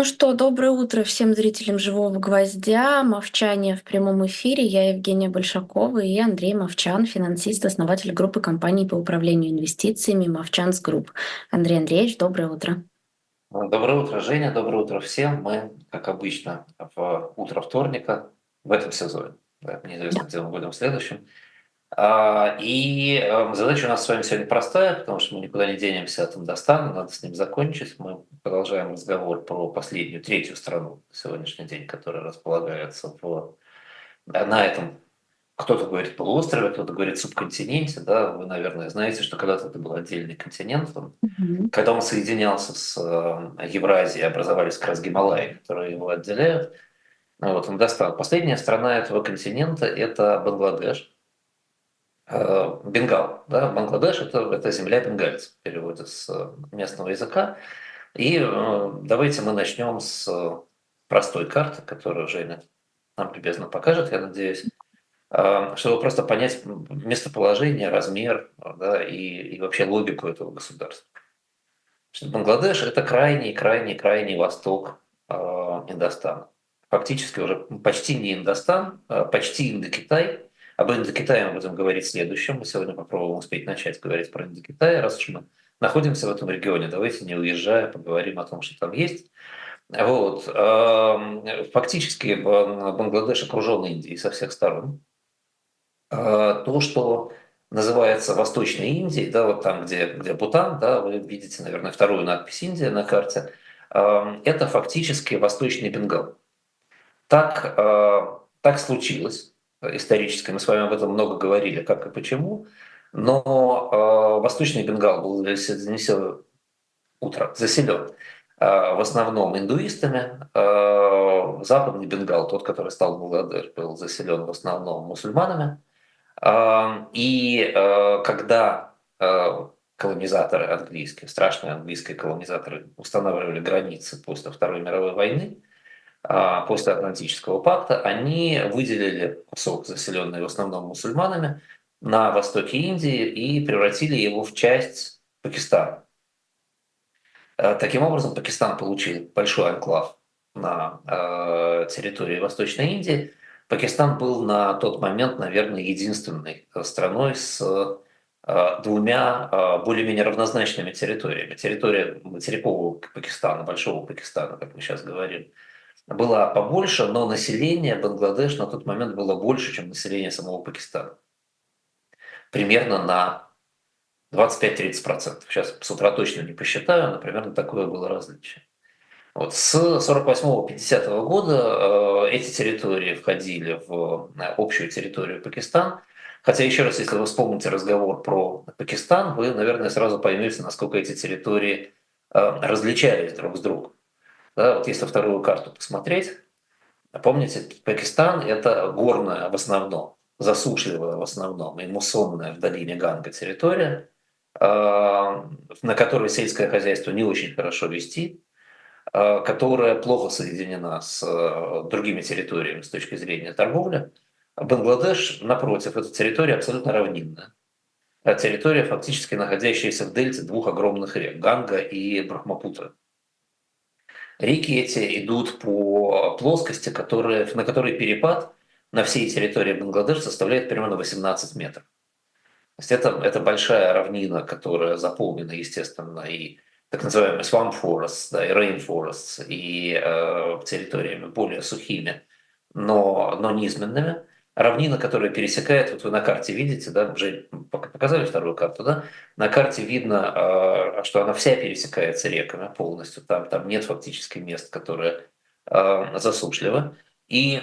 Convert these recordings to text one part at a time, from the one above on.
Ну что, доброе утро всем зрителям «Живого гвоздя». Мовчание в прямом эфире. Я Евгения Большакова и Андрей Мовчан, финансист, основатель группы компаний по управлению инвестициями «Movchan's Group». Андрей Андреевич, доброе утро. Доброе утро, Женя. Доброе утро всем. Мы, как обычно, в утро вторника в этом сезоне. Да, неизвестно, где мы будем в следующем. А, и эм, задача у нас с вами сегодня простая, потому что мы никуда не денемся от Индостана, надо с ним закончить. Мы продолжаем разговор про последнюю, третью страну на сегодняшний день, которая располагается в, на этом, кто-то говорит полуострове, кто-то говорит субконтиненте. Да? Вы, наверное, знаете, что когда-то это был отдельный континент. Он, mm-hmm. Когда он соединялся с э, Евразией, образовались как раз Гималаи, которые его отделяют. Вот, Индостан. Последняя страна этого континента – это Бангладеш – Э, Бенгал. Да? Бангладеш это, – это земля бенгальцев, в переводе с э, местного языка. И э, давайте мы начнем с простой карты, которую Женя нам любезно покажет, я надеюсь, чтобы просто понять местоположение, размер да, и, и вообще логику этого государства. Бангладеш – это крайний, крайний, крайний восток Индостана. Фактически уже почти не Индостан, а почти Индокитай – об Индокитае мы будем говорить в следующем. Мы сегодня попробуем успеть начать говорить про Индокитай. Раз уж мы находимся в этом регионе, давайте не уезжая, поговорим о том, что там есть. Вот. Фактически Бангладеш окружен Индией со всех сторон. А, то, что называется Восточной Индией, да, вот там, где, где Бутан, да, вы видите, наверное, вторую надпись Индия на карте, это фактически Восточный Бенгал. Так, а, так случилось, исторической. Мы с вами об этом много говорили, как и почему. Но э, Восточный Бенгал был занесен утро, заселен э, в основном индуистами. Э, Западный Бенгал, тот, который стал Бангладеш, был заселен в основном мусульманами. Э, и э, когда э, колонизаторы английские, страшные английские колонизаторы устанавливали границы после Второй мировой войны, после Атлантического пакта, они выделили кусок, заселенный в основном мусульманами, на востоке Индии и превратили его в часть Пакистана. А, таким образом, Пакистан получил большой анклав на а, территории Восточной Индии. Пакистан был на тот момент, наверное, единственной страной с двумя более-менее равнозначными территориями. Территория материкового Пакистана, Большого Пакистана, как мы сейчас говорим, была побольше, но население Бангладеш на тот момент было больше, чем население самого Пакистана. Примерно на 25-30%. Сейчас с утра точно не посчитаю, но примерно такое было различие. Вот. С 48-50 года э, эти территории входили в э, общую территорию Пакистана. Хотя, еще раз, если вы вспомните разговор про Пакистан, вы, наверное, сразу поймете, насколько эти территории э, различались друг с другом. Да, вот если вторую карту посмотреть, помните, Пакистан – это горная в основном, засушливая в основном и муссонная в долине Ганга территория, а, на которой сельское хозяйство не очень хорошо вести, а, которая плохо соединена с а, другими территориями с точки зрения торговли. Бангладеш, напротив, эта территория абсолютно равнинная. Территория, фактически находящаяся в дельте двух огромных рек – Ганга и Брахмапутра. Реки эти идут по плоскости, которые, на которой перепад на всей территории Бангладеш составляет примерно 18 метров. То есть это, это большая равнина, которая заполнена, естественно, и так называемыми swamp forests, да, и rainforests, и э, территориями более сухими, но, но низменными равнина, которая пересекает, вот вы на карте видите, да, уже показали вторую карту, да, на карте видно, а, что она вся пересекается реками полностью, там, там нет фактически мест, которые а, засушливы, и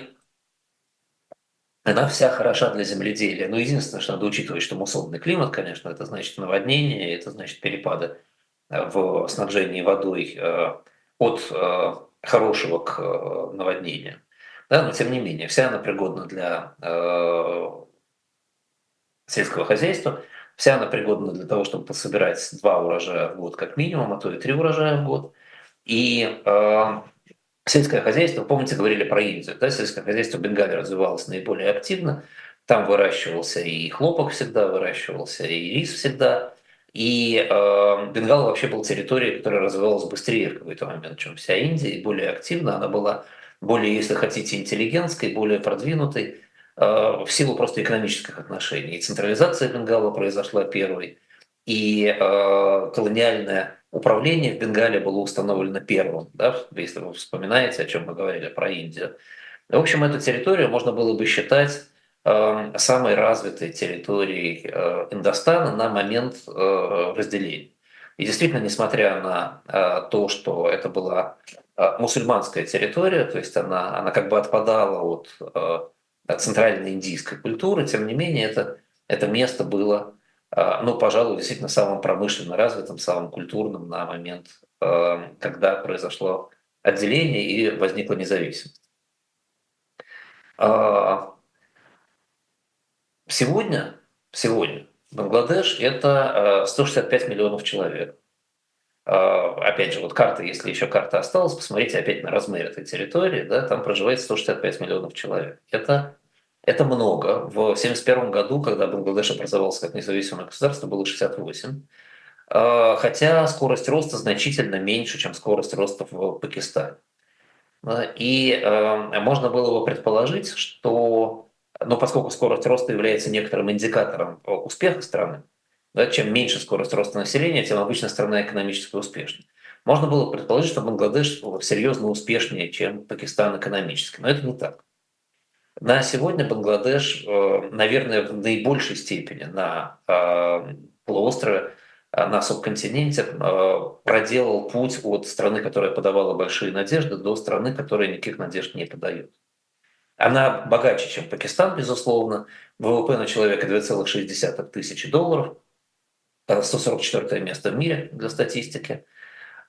она вся хороша для земледелия. Но единственное, что надо учитывать, что муссонный климат, конечно, это значит наводнение, это значит перепады в снабжении водой от хорошего к наводнению. Да, но тем не менее, вся она пригодна для э, сельского хозяйства, вся она пригодна для того, чтобы пособирать два урожая в год как минимум, а то и три урожая в год. И э, сельское хозяйство, помните, говорили про Индию, да, сельское хозяйство в развивалось наиболее активно, там выращивался и хлопок всегда выращивался, и рис всегда. И э, Бенгал вообще был территорией, которая развивалась быстрее в какой-то момент, чем вся Индия, и более активно. Она была более, если хотите, интеллигентской, более продвинутой э, в силу просто экономических отношений. И централизация Бенгала произошла первой, и э, колониальное управление в Бенгале было установлено первым, да, если вы вспоминаете, о чем мы говорили про Индию. В общем, эту территорию можно было бы считать э, самой развитой территорией э, Индостана на момент разделения. И действительно, несмотря на то, что это была мусульманская территория, то есть она, она как бы отпадала от, э, от центральной индийской культуры, тем не менее это, это место было а, ну, пожалуй, действительно самым промышленно развитым, самым культурным на момент, когда произошло отделение и возникла независимость. Сегодня, сегодня Бангладеш – это 165 миллионов человек. Опять же, вот карта, если еще карта осталась, посмотрите опять на размер этой территории, да, там проживает 165 миллионов человек. Это это много. В 1971 году, когда Бангладеш образовался как независимое государство, было 68. А, хотя скорость роста значительно меньше, чем скорость роста в Пакистане. И а, можно было бы предположить, что, ну, поскольку скорость роста является некоторым индикатором успеха страны, да, чем меньше скорость роста населения, тем обычно страна экономически успешнее. Можно было предположить, что Бангладеш серьезно успешнее, чем Пакистан экономически. Но это не так. На сегодня Бангладеш, э, наверное, в наибольшей степени на э, полуострове, э, на субконтиненте проделал путь от страны, которая подавала большие надежды, до страны, которая никаких надежд не подает. Она богаче, чем Пакистан, безусловно. ВВП на человека 2,6 тысячи долларов. 144 место в мире для статистики.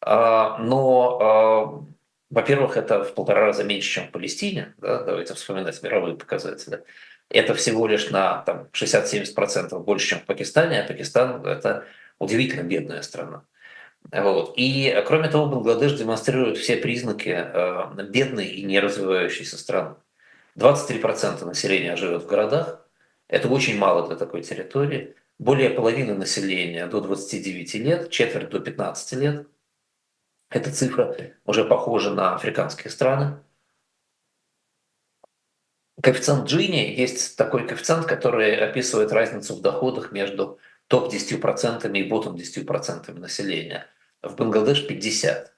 Но во-первых, это в полтора раза меньше, чем в Палестине, да, давайте вспоминать мировые показатели. Это всего лишь на там, 60-70% больше, чем в Пакистане, а Пакистан – это удивительно бедная страна. Вот. И, кроме того, Бангладеш демонстрирует все признаки э, бедной и не развивающейся страны. 23% населения живет в городах. Это очень мало для такой территории. Более половины населения до 29 лет, четверть до 15 лет – эта цифра уже похожа на африканские страны. Коэффициент Джини есть такой коэффициент, который описывает разницу в доходах между топ-10% и ботом-10% населения. В Бангладеш 50.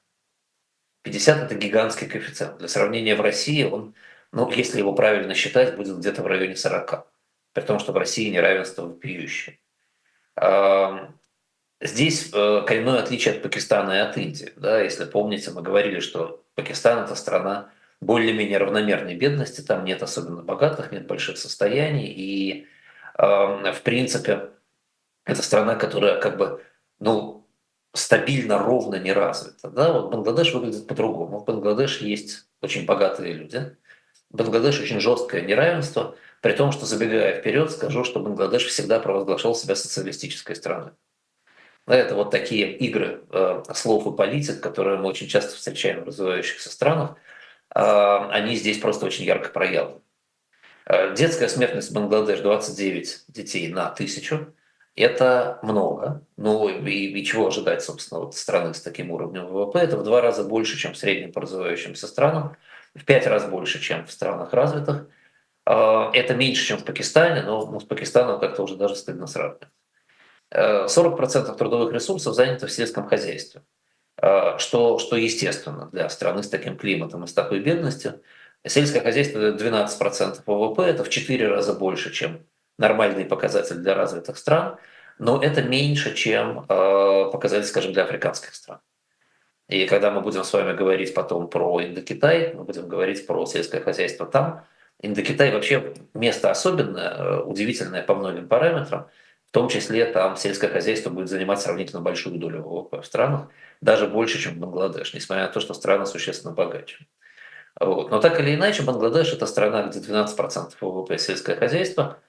50 – это гигантский коэффициент. Для сравнения, в России он, ну, если его правильно считать, будет где-то в районе 40. При том, что в России неравенство вопиющее. Здесь э, коренное отличие от Пакистана и от Индии. Да, если помните, мы говорили, что Пакистан – это страна более-менее равномерной бедности, там нет особенно богатых, нет больших состояний, и э, в принципе это страна, которая как бы ну, стабильно, ровно не развита. Да? Вот Бангладеш выглядит по-другому. В Бангладеш есть очень богатые люди, Бангладеш очень жесткое неравенство, при том, что забегая вперед, скажу, что Бангладеш всегда провозглашал себя социалистической страной. Это вот такие игры э, слов и политик, которые мы очень часто встречаем в развивающихся странах, э, они здесь просто очень ярко проявлены. Э, детская смертность в Бангладеш 29 детей на тысячу. Это много. Ну и, и чего ожидать, собственно, вот страны с таким уровнем ВВП? Это в два раза больше, чем в среднем по развивающимся странам, в пять раз больше, чем в странах развитых. Это меньше, чем в Пакистане, но с Пакистаном как-то уже даже стыдно сравнивать. 40% трудовых ресурсов занято в сельском хозяйстве, э, что, что естественно для страны с таким климатом и с такой бедностью. Сельское хозяйство 12% ВВП, это в 4 раза больше, чем нормальный показатель для развитых стран, но это меньше, чем э, показатель, скажем, для африканских стран. И когда мы будем с вами говорить потом про Индокитай, мы будем говорить про сельское хозяйство там, Индокитай вообще место особенное, э, удивительное по многим параметрам – в том числе там сельское хозяйство будет занимать сравнительно большую долю ВВП в странах, даже больше, чем Бангладеш, несмотря на то, что страны существенно богаче. Вот. Но так или иначе, Бангладеш – это страна, где 12% ВВП сельское хозяйство.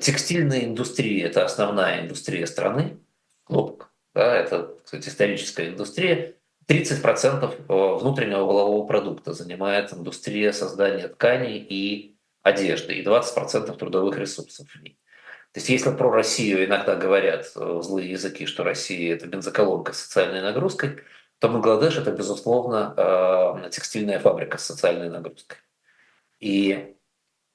Текстильная индустрия – это основная индустрия страны, хлопок. Да, это, кстати, историческая индустрия. 30% э, внутреннего волового продукта занимает индустрия создания тканей и одежды, и 20% трудовых ресурсов в ней. То есть если про Россию иногда говорят э, злые языки, что Россия – это бензоколонка с социальной нагрузкой, то Бангладеш – это, безусловно, э, текстильная фабрика с социальной нагрузкой. И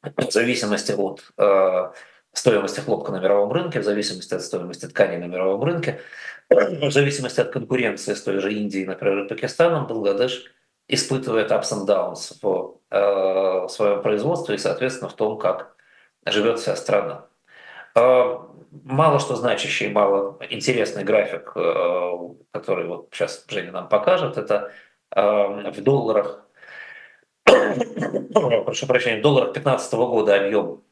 в зависимости от э, стоимости хлопка на мировом рынке, в зависимости от стоимости ткани на мировом рынке, в зависимости от конкуренции с той же Индией, например, Пакистаном, Бангладеш испытывает ups and downs в э, своем производстве и, соответственно, в том, как живет вся страна. Э, мало что значащий, мало интересный график, э, который вот сейчас Женя нам покажет, это в долларах, прошу прощения, в долларах 2015 года объем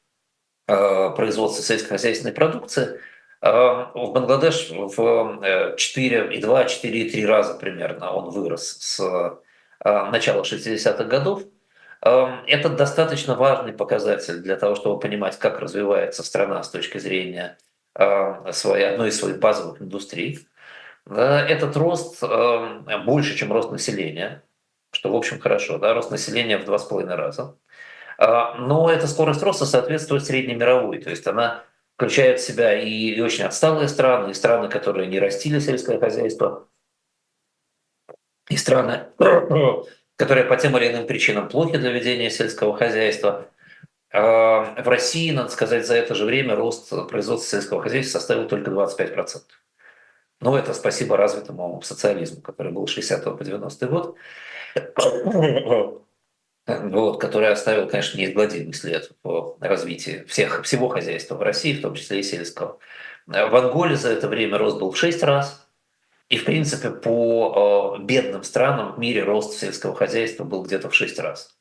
производства сельскохозяйственной продукции в Бангладеш в 4,2-4,3 раза примерно он вырос с начала 60-х годов. Эм, это достаточно важный показатель для того, чтобы понимать, как развивается страна с точки зрения эм, своей, одной из своих базовых индустрий. Этот рост эм, больше, чем рост населения, что, в общем, хорошо. Да? Рост населения в два с половиной раза. Э, но эта скорость роста соответствует среднемировой, то есть она включает в себя и очень отсталые страны, и страны, которые не растили сельское хозяйство, и страны, которые по тем или иным причинам плохи для ведения сельского хозяйства. А, в России, надо сказать, за это же время рост производства сельского хозяйства составил только 25%. Но это спасибо развитому социализму, который был 60 по 90 год, вот, который оставил, конечно, неизгладимый след по развитию всех, всего хозяйства в России, в том числе и сельского. В Анголе за это время рост был в 6 раз, и, в принципе, по э, бедным странам в мире рост сельского хозяйства был где-то в 6 раз.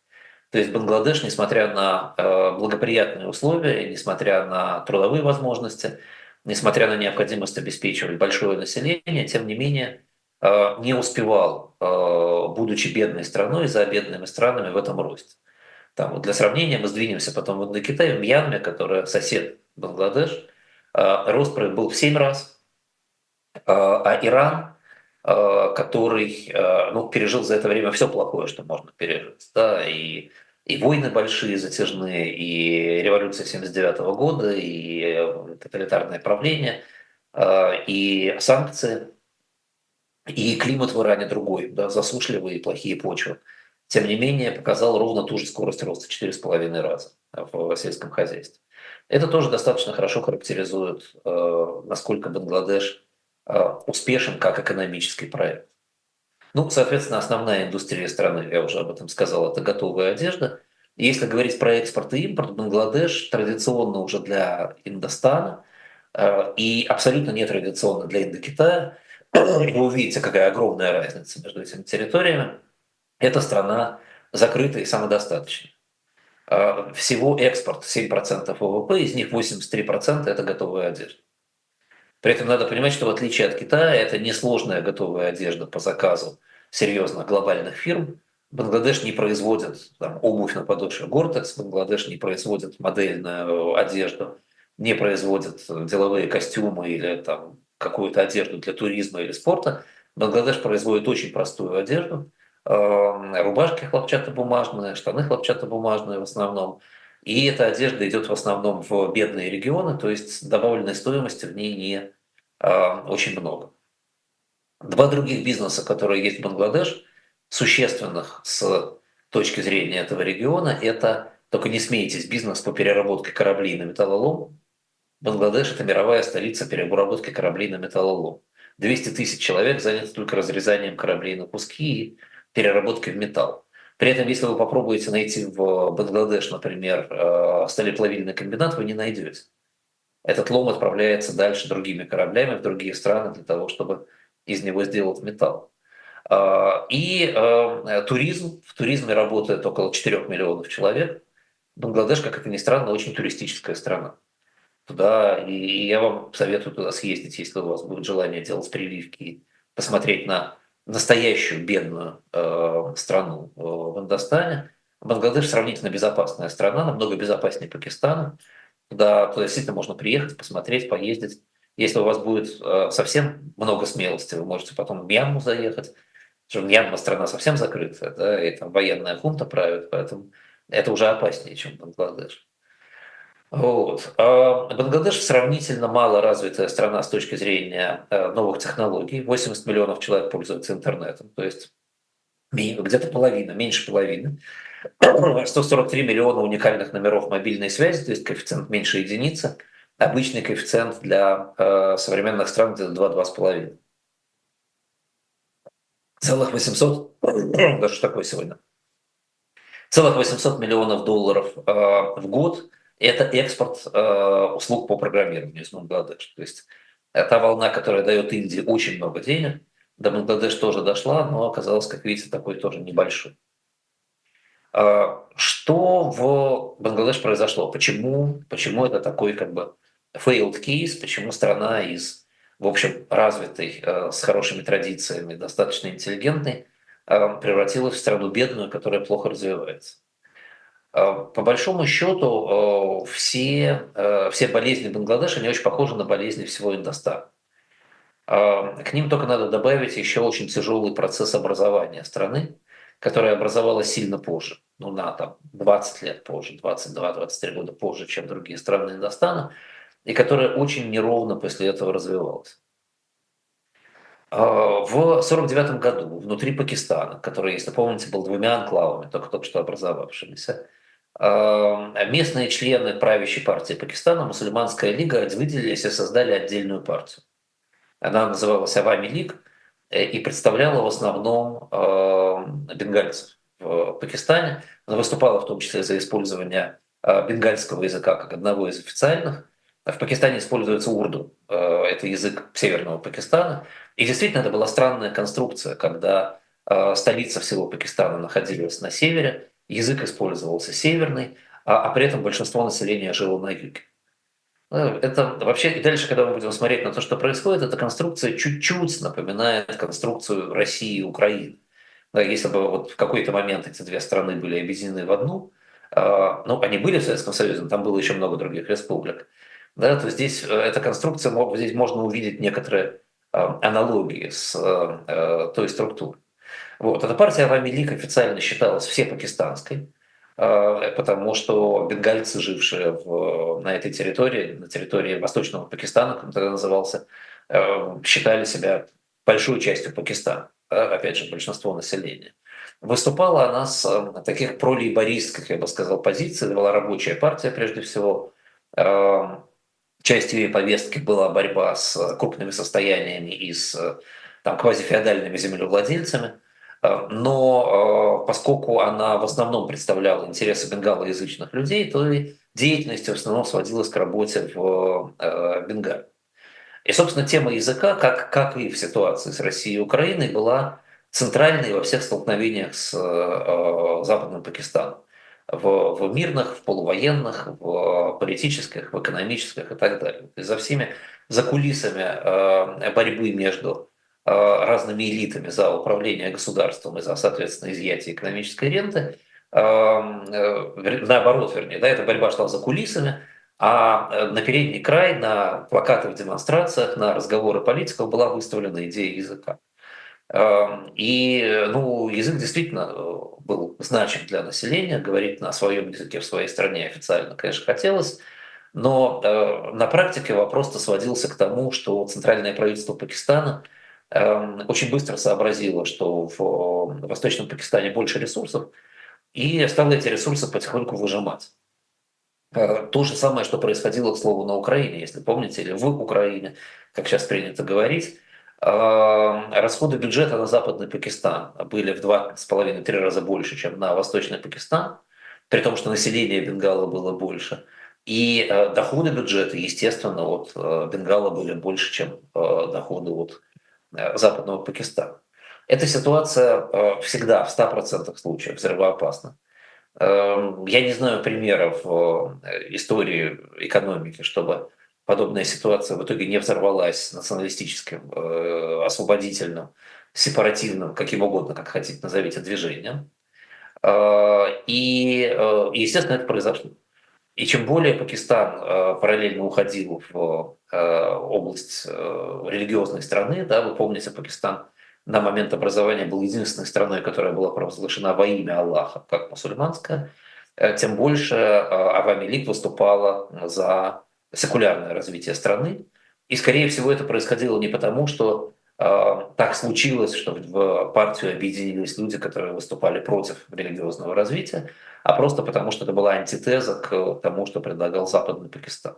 То есть Бангладеш, несмотря на э, благоприятные условия, несмотря на трудовые возможности, несмотря на необходимость обеспечивать большое население, тем не менее э, не успевал, будучи бедной страной, за бедными странами в этом росте. Там, вот для сравнения мы сдвинемся потом в Индокитай, в Мьянме, которая сосед Бангладеш, рост был в 7 раз, а, а Иран, а, который а, ну, пережил за это время все плохое, что можно пережить, да, и, и войны большие, затяжные, и революция 79 года, и э, тоталитарное правление, и санкции, и климат в Иране другой, да, засушливые и плохие почвы. Тем не менее, показал ровно ту же скорость роста 4,5 раза в сельском хозяйстве. Это тоже достаточно хорошо характеризует, э, насколько Бангладеш Э, успешен как экономический проект. Ну, соответственно, основная индустрия страны, я уже об этом сказал, это готовая одежда. Если говорить про экспорт и импорт, Бангладеш традиционно уже для Индостана э, и абсолютно нетрадиционно для Индокитая. Вы увидите, какая огромная разница между этими территориями. Эта страна закрытая и самодостаточная. Э, всего экспорт 7% ВВП, из них 83% это готовая одежда. При этом надо понимать, что в отличие от Китая, это несложная готовая одежда по заказу серьезных глобальных фирм. Бангладеш не производит там, обувь на подошве Гортекс, Бангладеш не производит модельную одежду, не производит деловые костюмы или там, какую-то одежду для туризма или спорта. Бангладеш производит очень простую одежду, эм, рубашки хлопчатобумажные, штаны хлопчатобумажные в основном. И эта одежда идет в основном в бедные регионы, то есть добавленной стоимости в ней не э, очень много. Два других бизнеса, которые есть в Бангладеш, существенных с точки зрения этого региона, это только не смейтесь, бизнес по переработке кораблей на металлолом. Бангладеш – это мировая столица переработки кораблей на металлолом. 200 тысяч человек заняты только разрезанием кораблей на куски и переработкой в металл. При этом, если вы попробуете найти в Бангладеш, например, э, сталеплавильный комбинат, вы не найдете. Этот лом отправляется дальше другими кораблями в другие страны для того, чтобы из него сделать металл. А, и э, туризм. В туризме работает около 4 миллионов человек. Бангладеш, как это ни странно, очень туристическая страна. Туда, и я вам советую туда съездить, если у вас будет желание делать прививки, посмотреть на настоящую бедную э, страну э, в Индостане. Бангладеш сравнительно безопасная страна, намного безопаснее Пакистана. Туда, туда действительно можно приехать, посмотреть, поездить. Если у вас будет э, совсем много смелости, вы можете потом в Мьянму заехать. Что Мьянма страна совсем закрытая, да, и там военная хунта правит, поэтому это уже опаснее, чем Бангладеш. Вот. А Бангладеш сравнительно мало развитая страна с точки зрения э, новых технологий. 80 миллионов человек пользуются интернетом, то есть где-то половина, меньше половины. 143 миллиона уникальных номеров мобильной связи, то есть коэффициент меньше единицы. Обычный коэффициент для э, современных стран где-то 2-2,5. Целых 800, даже такое сегодня? Целых 800 миллионов долларов э, в год – это экспорт э, услуг по программированию из Бангладеш. То есть та волна, которая дает Индии очень много денег, до Бангладеш тоже дошла, но оказалось, как видите, такой тоже небольшой. Э, что в Бангладеш произошло? Почему, почему это такой как бы failed case? Почему страна из, в общем, развитой, э, с хорошими традициями, достаточно интеллигентной, э, превратилась в страну бедную, которая плохо развивается? Э, по большому счету, э, все, э, все болезни Бангладеша, они очень похожи на болезни всего Индостана. К ним только надо добавить еще очень тяжелый процесс образования страны, которая образовалась сильно позже, ну на там, 20 лет позже, 22-23 года позже, чем другие страны Индостана, и которая очень неровно после этого развивалась. В 1949 году внутри Пакистана, который, если помните, был двумя анклавами, только только что образовавшимися, местные члены правящей партии Пакистана, мусульманская лига, выделились и создали отдельную партию. Она называлась Авами Лиг э, и представляла в основном эм, бенгальцев в Пакистане. Она выступала в том числе за использование э, бенгальского языка как одного из официальных. В Пакистане используется урду, э, это язык северного Пакистана. И действительно, это была странная конструкция, когда столица всего Пакистана находилась на севере, язык использовался северный, а, а при этом большинство населения жило на юге. Ну, это вообще, и дальше, когда мы будем смотреть на то, что происходит, эта конструкция чуть-чуть напоминает конструкцию России и Украины. Если бы вот в какой-то момент эти две страны были объединены в одну, а, ну, они были в Советском Союзе, но там было еще много других республик, да, то здесь э, эта конструкция, здесь можно увидеть некоторые а, аналогии с э, той структурой. Вот. Эта партия Авами Лиг официально считалась все пакистанской, а, потому что бенгальцы, жившие в, на этой территории, на территории Восточного Пакистана, как он тогда назывался, а, считали себя большой частью Пакистана, опять же, большинство населения. Выступала она с а, таких пролейбористских, я бы сказал, позиций. Это была рабочая партия, прежде всего. Частью ее повестки была борьба с крупными состояниями и с там, квазифеодальными землевладельцами. Э, но э, поскольку она в основном представляла интересы бенгалоязычных людей, то и деятельность в основном сводилась к работе в э, Бенгале. И, собственно, тема языка, как, как и в ситуации с Россией и Украиной, была центральной во всех столкновениях с Западным Пакистаном. В, в мирных, в полувоенных, в политических, в экономических и так далее. За всеми за кулисами борьбы между Э, разными элитами за управление государством и за, соответственно, изъятие экономической ренты. Эм, э, наоборот, вернее, да, эта борьба шла за кулисами, а э, на передний край, на плакатах, демонстрациях, на разговоры политиков была выставлена идея языка. И ну, язык действительно был значим для населения, говорить на своем языке в своей стране официально, конечно, хотелось, но на практике вопрос-то сводился к тому, что центральное правительство Пакистана – очень быстро сообразила, что в Восточном Пакистане больше ресурсов, и стала эти ресурсы потихоньку выжимать. Э, то же самое, что происходило, к слову, на Украине, если помните, или в Украине, как сейчас принято говорить. Эм, расходы бюджета на Западный Пакистан были в два с половиной-три раза больше, чем на Восточный Пакистан, при том, что население Бенгала было больше. И э, доходы бюджета, естественно, от э, Бенгала были больше, чем доходы от Э, западного Пакистана. Эта ситуация э, всегда в 100% случаев взрывоопасна. Эм, я не знаю примеров э, истории экономики, чтобы подобная ситуация в итоге не взорвалась националистическим, освободительным, сепаративным, каким угодно, как хотите назовите, движением. И, естественно, это произошло. И чем более Пакистан параллельно уходил в Э, область э, религиозной страны. Да, вы помните, Пакистан на момент образования был единственной страной, которая была провозглашена во имя Аллаха, как мусульманская. тем больше Авами выступала за секулярное развитие страны. И, скорее всего, это происходило не потому, что так случилось, что в партию объединились люди, которые выступали против религиозного развития, а просто потому, что это была антитеза к тому, что предлагал Западный Пакистан.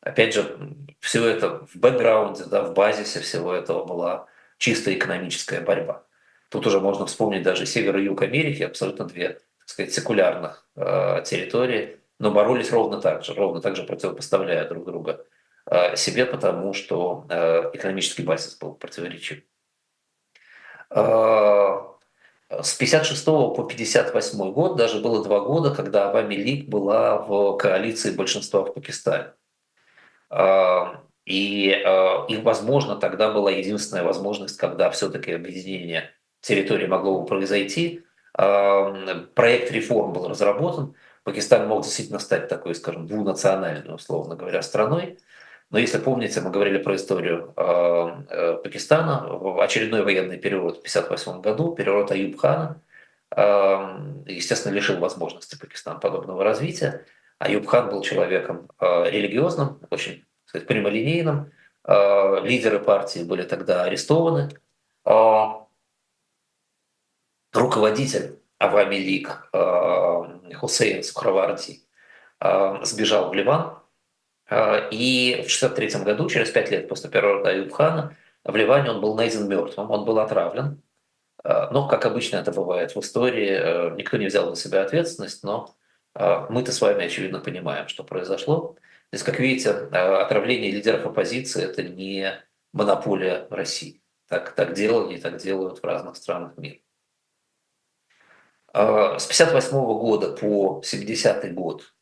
Опять же, все это в бэкграунде, да, в базисе всего этого была чисто экономическая борьба. Тут уже можно вспомнить даже север и юг Америки, абсолютно две, так сказать, секулярных э, территории, но боролись ровно так же, ровно так же противопоставляя друг друга э, себе, потому что э, экономический базис был противоречив. Э, с 56 по 58 год даже было два года, когда Авами Лиг была в коалиции большинства в Пакистане. А, и, а, и, возможно, тогда была единственная возможность, когда все-таки объединение территории могло бы произойти. А, проект реформ был разработан. Пакистан мог действительно стать такой, скажем, двунациональной, условно говоря, страной. Но если помните, мы говорили про историю э, Пакистана, в очередной военный переворот в 1958 году, переворот Аюб-хана, естественно, лишил возможности Пакистана подобного развития. Аюб хан был человеком э, религиозным, очень сказать, прямолинейным. Э, лидеры партии были тогда арестованы. Э, руководитель Авами Лиг Хусейн Сухраварди сбежал в Ливан. И в 1963 году, через пять лет после переворота Аюб-хана, в Ливане он был найден мертвым, он был отравлен. Но, как обычно это бывает в истории, никто не взял на себя ответственность, но мы-то с вами, очевидно, понимаем, что произошло. То есть, как видите, отравление лидеров оппозиции – это не монополия России. Так, так делали и так делают в разных странах мира. С 1958 года по 70 год,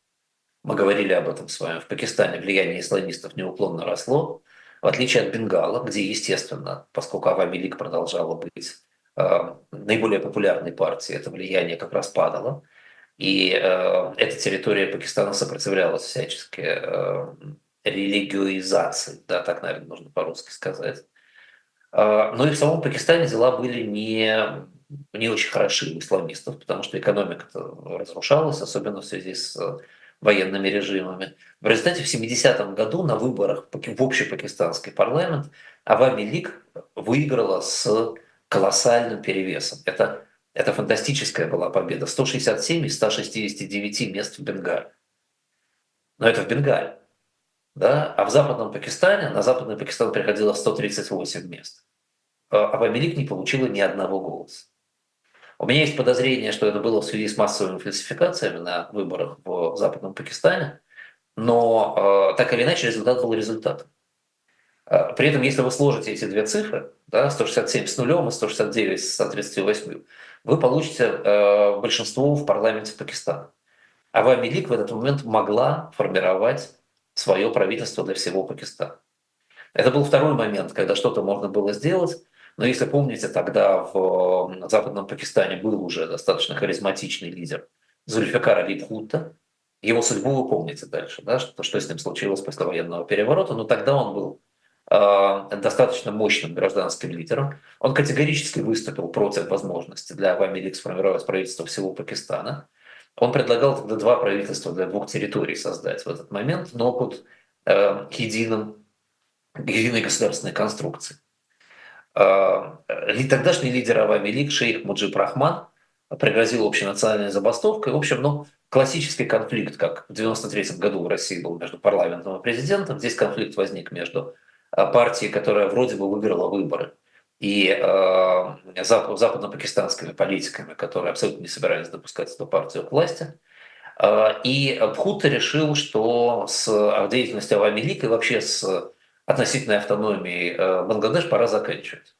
мы говорили об этом с вами, в Пакистане влияние исламистов неуклонно росло, в отличие от Бенгала, где, естественно, поскольку Авами Лиг продолжала быть наиболее популярной партией, это влияние как раз падало – и э, эта территория Пакистана сопротивлялась всячески э, религиоизации, да, так, наверное, нужно по-русски сказать. Э, но и в самом Пакистане дела были не, не очень хороши у исламистов, потому что экономика разрушалась, особенно в связи с военными режимами. В результате в 70-м году на выборах в общий пакистанский парламент Авами Лиг выиграла с колоссальным перевесом. Это это фантастическая была победа. 167 из 169 мест в Бенгале. Но это в Бенгале. Да? А в Западном Пакистане, на Западный Пакистан приходило 138 мест. А Абамелик не получила ни одного голоса. У меня есть подозрение, что это было в связи с массовыми фальсификациями на выборах в Западном Пакистане, но э, так или иначе результат был результатом. Э, при этом, если вы сложите эти две цифры, да, 167 с нулем и 169 с 138, вы получите э, большинство в парламенте Пакистана. А Авами Лиг в этот момент могла формировать свое правительство для всего Пакистана. Это был второй момент, когда что-то можно было сделать. Но если помните, тогда в Западном Пакистане был уже достаточно харизматичный лидер Зульфикар Али. Его судьбу вы помните дальше, да, что, что с ним случилось после военного переворота. Но тогда он был Э, достаточно мощным гражданским лидером. Он категорически выступил против возможности для Авами сформировать правительство всего Пакистана. Он предлагал тогда два правительства для двух территорий создать в этот момент, но под э, единым, единой государственной конструкцией. Э, тогдашний лидер Авами Лиг, шейх Муджиб Рахман, пригрозил общенациональной забастовкой. В общем, ну, классический конфликт, как в 1993 году в России был между парламентом и президентом. Здесь конфликт возник между Э, партии, которая вроде бы выиграла выборы, и э, западно-пакистанскими политиками, которые абсолютно не собирались допускать эту партию к власти. Э, и Бхутта решил, что с деятельностью Авами Лиг и вообще с относительной автономией э, Бангладеш пора заканчивать.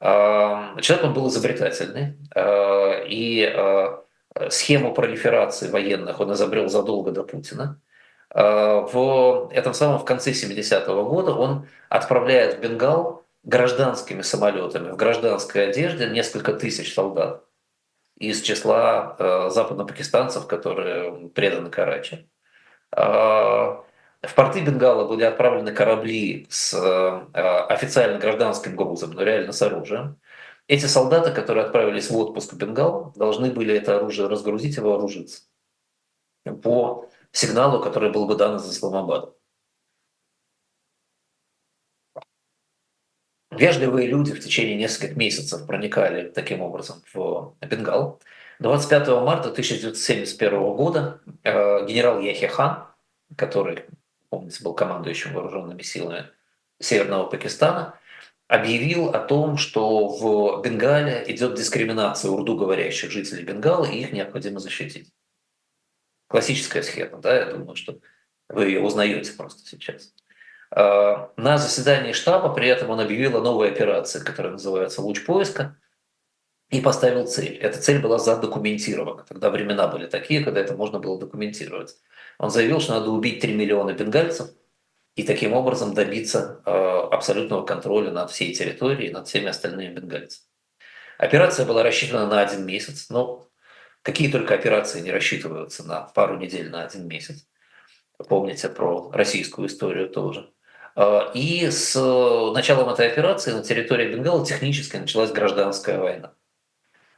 Э, человек он был изобретательный, э, и схему пролиферации военных он изобрел задолго до Путина. В этом самом в конце 70-го года он отправляет в Бенгал гражданскими самолетами в гражданской одежде несколько тысяч солдат из числа западно-пакистанцев, которые преданы Карачи. Э, в порты Бенгала были отправлены корабли с официально гражданским грузом, но реально с оружием. Эти солдаты, которые отправились в отпуск в Бенгал, должны были это оружие разгрузить и вооружиться по сигналу, который был бы дан из Исламабада. Вежливые люди в течение нескольких месяцев проникали таким образом в Бенгал. 25 марта 1971 года э, генерал Яхи Хан, который, помните, был командующим вооруженными силами Северного Пакистана, объявил о том, что в Бенгале идет дискриминация урду говорящих жителей Бенгала, и их необходимо защитить. Классическая схема, да, я думаю, что вы ее узнаете просто сейчас. А, на заседании штаба при этом он объявил о новой операции, которая называется «Луч поиска», и поставил цель. Эта цель была задокументирована. Тогда времена были такие, когда это можно было документировать. Он заявил, что надо убить 3 миллиона бенгальцев и таким образом добиться э, абсолютного контроля над всей территорией, над всеми остальными бенгальцами. Операция была рассчитана на один месяц, но какие только операции не рассчитываются на пару недель, на один месяц. Помните про российскую историю тоже. Э, и с началом этой операции на территории Бенгала технически началась гражданская война.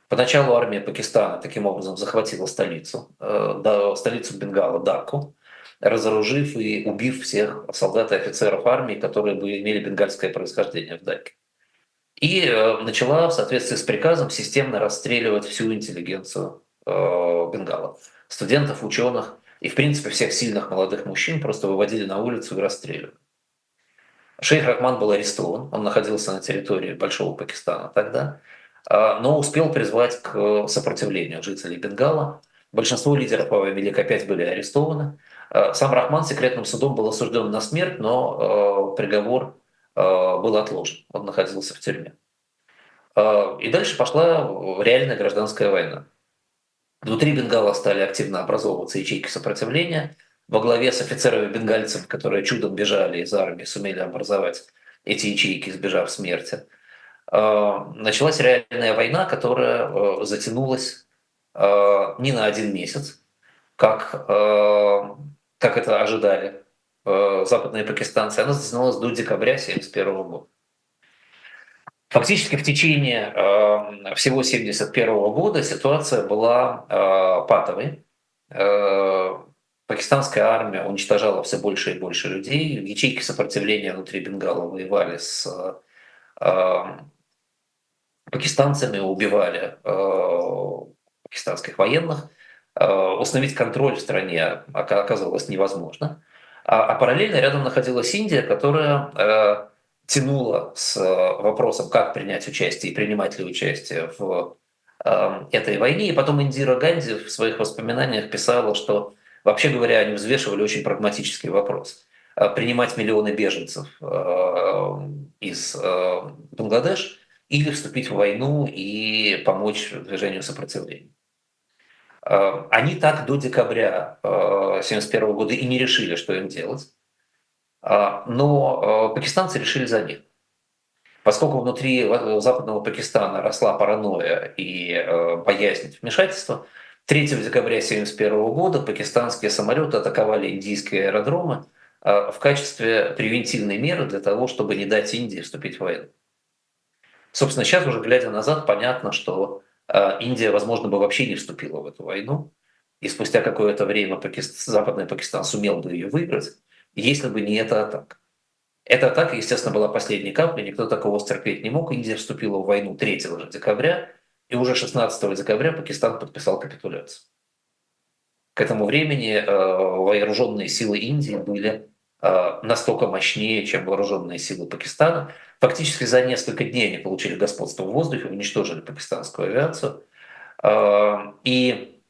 Поначалу армия Пакистана таким образом захватила столицу, э, столицу Бенгала, Даку, разоружив и убив всех солдат и офицеров армии, которые бы имели бенгальское происхождение в Даке. И э, начала в соответствии с приказом системно расстреливать всю интеллигенцию Бенгала. Студентов, ученых и, в принципе, всех сильных молодых мужчин просто выводили на улицу и расстреливали. Шейх Рахман был арестован, он находился на территории Большого Пакистана тогда, но успел призвать к сопротивлению жителей Бенгала. Большинство лидеров Авами Лиг опять были арестованы. А, сам Рахман секретным судом был осужден на смерть, но а, приговор был отложен, он находился в тюрьме. И дальше пошла реальная гражданская война. Внутри Бенгала стали активно образовываться ячейки сопротивления – во главе с офицерами бенгальцев, которые чудом бежали из армии, сумели образовать эти ячейки, избежав смерти. А, началась реальная война, которая а, затянулась а, не на один месяц, как, как это ожидали западные пакистанцы, она затянулась до декабря 1971 года. Фактически в течение всего 1971 года ситуация была патовой. Пакистанская армия уничтожала все больше и больше людей. Ячейки сопротивления внутри Бенгала воевали с э, пакистанцами, убивали э, пакистанских военных. Э, установить контроль в стране оказалось невозможно. А, а параллельно рядом находилась Индия, которая э, тянула с вопросом, как принять участие и принимать ли участие в э, этой войне. И потом Индира Ганди в своих воспоминаниях писала, что Вообще говоря, они взвешивали очень прагматический вопрос. А принимать миллионы беженцев э, из э, Бангладеш или вступить в войну и помочь движению сопротивления. Э, они так до декабря 1971 года и не решили, что им делать. Но пакистанцы решили за них. Поскольку внутри западного Пакистана росла паранойя и боязнь вмешательства, 3 декабря 1971 года пакистанские самолеты атаковали индийские аэродромы в качестве превентивной меры для того, чтобы не дать Индии вступить в войну. Собственно, сейчас уже глядя назад, понятно, что а, Индия, возможно, бы вообще не вступила в эту войну, и спустя какое-то время Пакистан, Западный Пакистан сумел бы ее выиграть, если бы не эта атака. Эта атака, естественно, была последней каплей, никто такого стерпеть не мог. Индия вступила в войну 3 декабря, и уже 16 декабря Пакистан подписал капитуляцию. К этому времени э, вооруженные силы Индии были э, настолько мощнее, чем вооруженные силы Пакистана. Фактически за несколько дней они получили господство в воздухе, уничтожили пакистанскую авиацию. Э, и,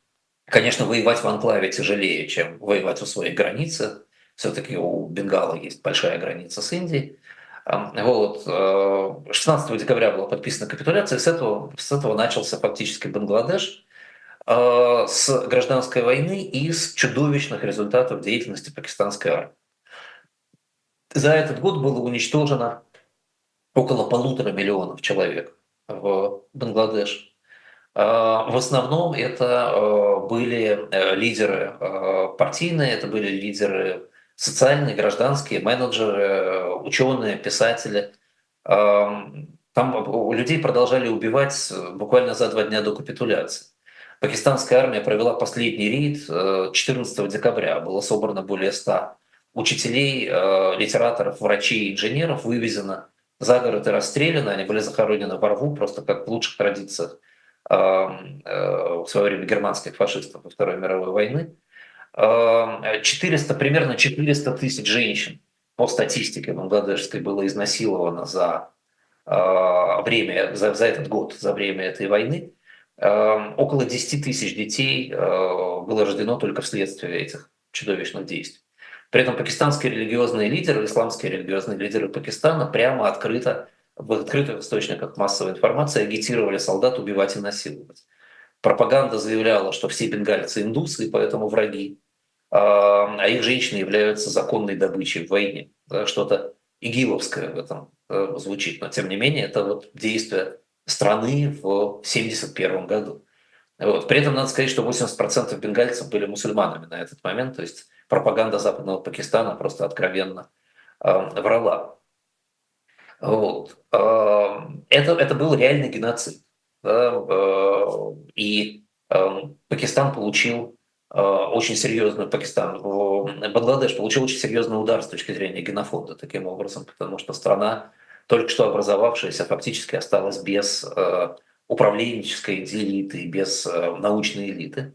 конечно, воевать в анклаве тяжелее, чем воевать у своей границы. Все-таки у Бенгала есть большая граница с Индией. Вот. 16 э, декабря была подписана капитуляция, с этого, с этого начался фактически Бангладеш э, с гражданской войны и с чудовищных результатов деятельности пакистанской армии. За этот год было уничтожено около полутора миллионов человек в Бангладеш. Э, в основном это были лидеры партийные, это были лидеры социальные, гражданские, менеджеры, ученые, писатели. Там людей продолжали убивать буквально за два дня до капитуляции. Пакистанская армия провела последний рейд 14 декабря. Было собрано более 100 учителей, литераторов, врачей, инженеров, вывезено за город и расстреляны. Они были захоронены во рву, просто как в лучших традициях в свое время германских фашистов во Второй мировой войны. 400, примерно 400 тысяч женщин по статистике бангладешской было изнасиловано за время, за, за этот год, за время этой войны. Около 10 тысяч детей было рождено только вследствие этих чудовищных действий. При этом пакистанские религиозные лидеры, исламские религиозные лидеры Пакистана прямо открыто в открытых источниках массовой информации агитировали солдат убивать и насиловать. Пропаганда заявляла, что все бенгальцы индусы, и поэтому враги, а их женщины являются законной добычей в войне. Что-то игиловское в этом э, звучит, но тем не менее это вот действие страны в 1971 году. Вот. При этом надо сказать, что 80% бенгальцев были мусульманами на этот момент, то есть пропаганда западного Пакистана просто откровенно э, врала. Вот. Э, это, это был реальный геноцид. Да? Э, и э, Пакистан получил э, очень серьезную, Пакистан, Бангладеш получил очень серьезный удар с точки зрения генофонда таким образом, потому что страна, только что образовавшаяся, фактически осталась без э, управленческой элиты, без э, научной элиты.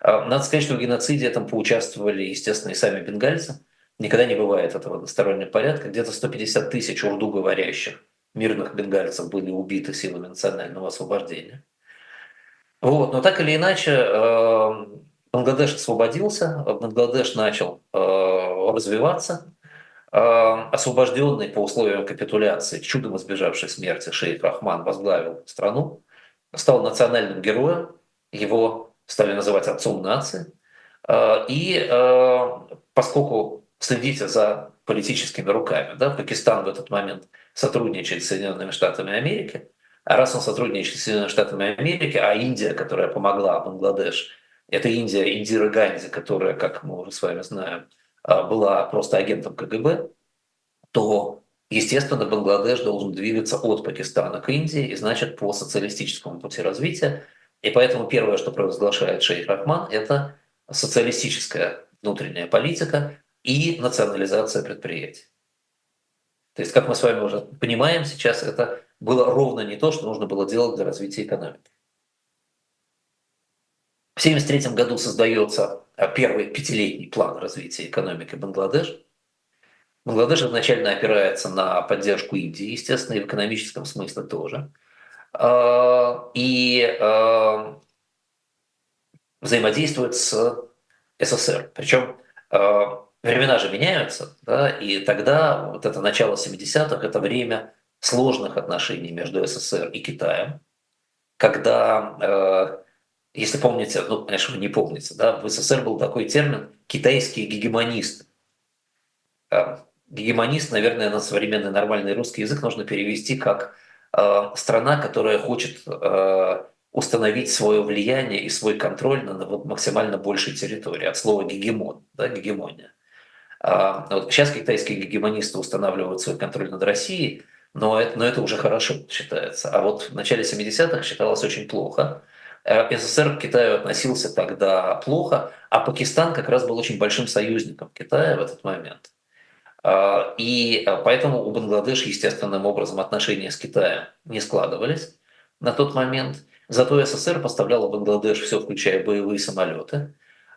А, надо сказать, что в геноциде этом поучаствовали, естественно, и сами бенгальцы. Никогда не бывает этого одностороннего порядка. Где-то 150 тысяч урду говорящих мирных бенгальцев были убиты силами национального освобождения. Вот. Но так или иначе, а, Бангладеш освободился, Бангладеш начал развиваться. Освобожденный по условиям капитуляции, чудом избежавший смерти, шейх Рахман возглавил страну, стал национальным героем. Его стали называть отцом нации. А, и а, поскольку следите за политическими руками, да, Пакистан в этот момент сотрудничает с Соединенными Штатами Америки, а раз он сотрудничает с Соединенными Штатами Америки, а Индия, которая помогла Бангладеш, это Индия, Индира Ганди, которая, как мы уже с вами знаем, а, была просто агентом КГБ, то, естественно, Бангладеш должен двигаться от Пакистана к Индии, и значит, по социалистическому пути развития и поэтому первое, что провозглашает шейх Рахман, это социалистическая внутренняя политика и национализация предприятий. То есть, как мы с вами уже понимаем сейчас, это было ровно не то, что нужно было делать для развития экономики. В 1973 году создается первый пятилетний план развития экономики Бангладеш. Бангладеш изначально опирается на поддержку Индии, естественно, и в экономическом смысле тоже. А, и а, взаимодействует с СССР. Причем а, времена же меняются, да, и тогда вот это начало 70-х, это время сложных отношений между СССР и Китаем, когда, если помните, ну, конечно, вы не помните, да, в СССР был такой термин «китайские гегемонисты». Гегемонист, наверное, на современный нормальный русский язык нужно перевести как Э, страна, которая хочет э, установить свое влияние и свой контроль на максимально большей территории, от слова гегемон, да, гегемония. А, вот сейчас китайские гегемонисты устанавливают свой контроль над Россией, но это, но это уже хорошо считается. А вот в начале 70-х считалось очень плохо. Э, СССР к Китаю относился тогда плохо, а Пакистан как раз был очень большим союзником Китая в этот момент. А, и а, поэтому у Бангладеш естественным образом отношения с Китаем не складывались на тот момент. Зато СССР поставляла Бангладеш все, включая боевые самолеты.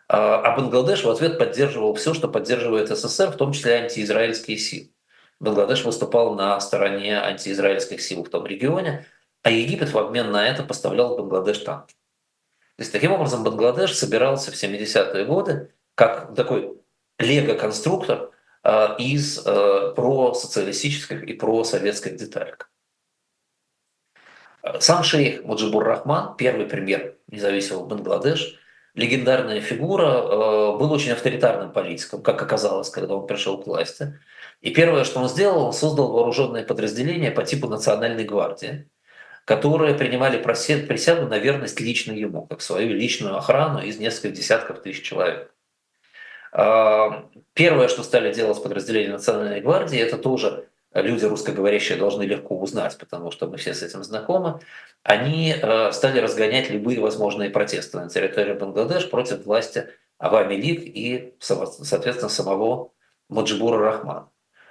А, а Бангладеш в ответ поддерживал все, что поддерживает СССР, в том числе антиизраильские силы. Бангладеш выступал на стороне антиизраильских сил в том регионе, а Египет в обмен на это поставлял Бангладеш танки. То есть таким образом Бангладеш собирался в 70-е годы как такой лего-конструктор, из э, просоциалистических и просоветских деталек. Сам шейх Муджибур Рахман, первый премьер независимого Бангладеш, легендарная фигура, э, был очень авторитарным политиком, как оказалось, когда он пришел к власти. И первое, что он сделал, он создал вооруженные подразделения по типу Национальной гвардии, которые принимали присягу на верность лично ему, как свою личную охрану из нескольких десятков тысяч человек. Первое, что стали делать подразделения Национальной гвардии, это тоже люди русскоговорящие должны легко узнать, потому что мы все с этим знакомы, они э, стали разгонять любые возможные протесты на территории Бангладеш против власти Авами Лиг и, соответственно, самого Маджибура Рахмана.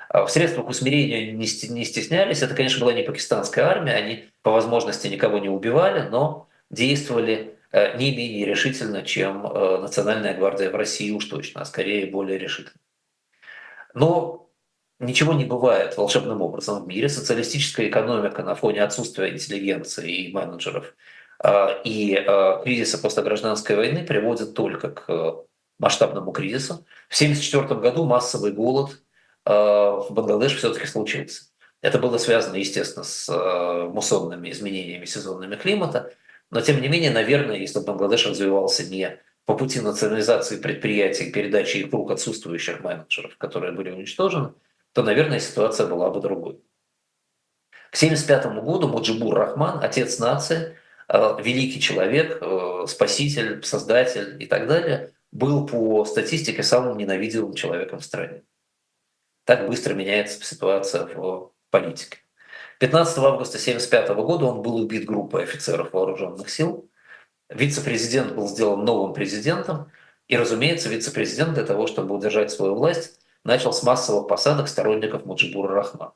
А в средствах усмирения не стеснялись. Это, конечно, была не пакистанская армия, они по возможности никого не убивали, но действовали не менее решительно, чем э, Национальная гвардия в России уж точно, а скорее более решительно. Но ничего не бывает волшебным образом в мире. Социалистическая экономика на фоне отсутствия интеллигенции и менеджеров э, и кризиса постгражданской войны приводит только к масштабному кризису. В 1974 году массовый голод в Бангладеш все-таки случился. Это было связано, естественно, с муссонными изменениями сезонными климата, но тем не менее, наверное, если бы Бангладеш развивался не по пути национализации предприятий, передачи их рук отсутствующих менеджеров, которые были уничтожены, то, наверное, ситуация была бы другой. К 1975 году Муджибур Рахман, отец нации, э, великий человек, э, спаситель, создатель и так далее, был по статистике самым ненавидимым человеком в стране. Так быстро меняется ситуация в политике. 15 августа 1975 года он был убит группой офицеров вооруженных сил. Вице-президент был сделан новым президентом. И, разумеется, вице-президент для того, чтобы удержать свою власть, начал с массовых посадок сторонников Муджибура Рахмана.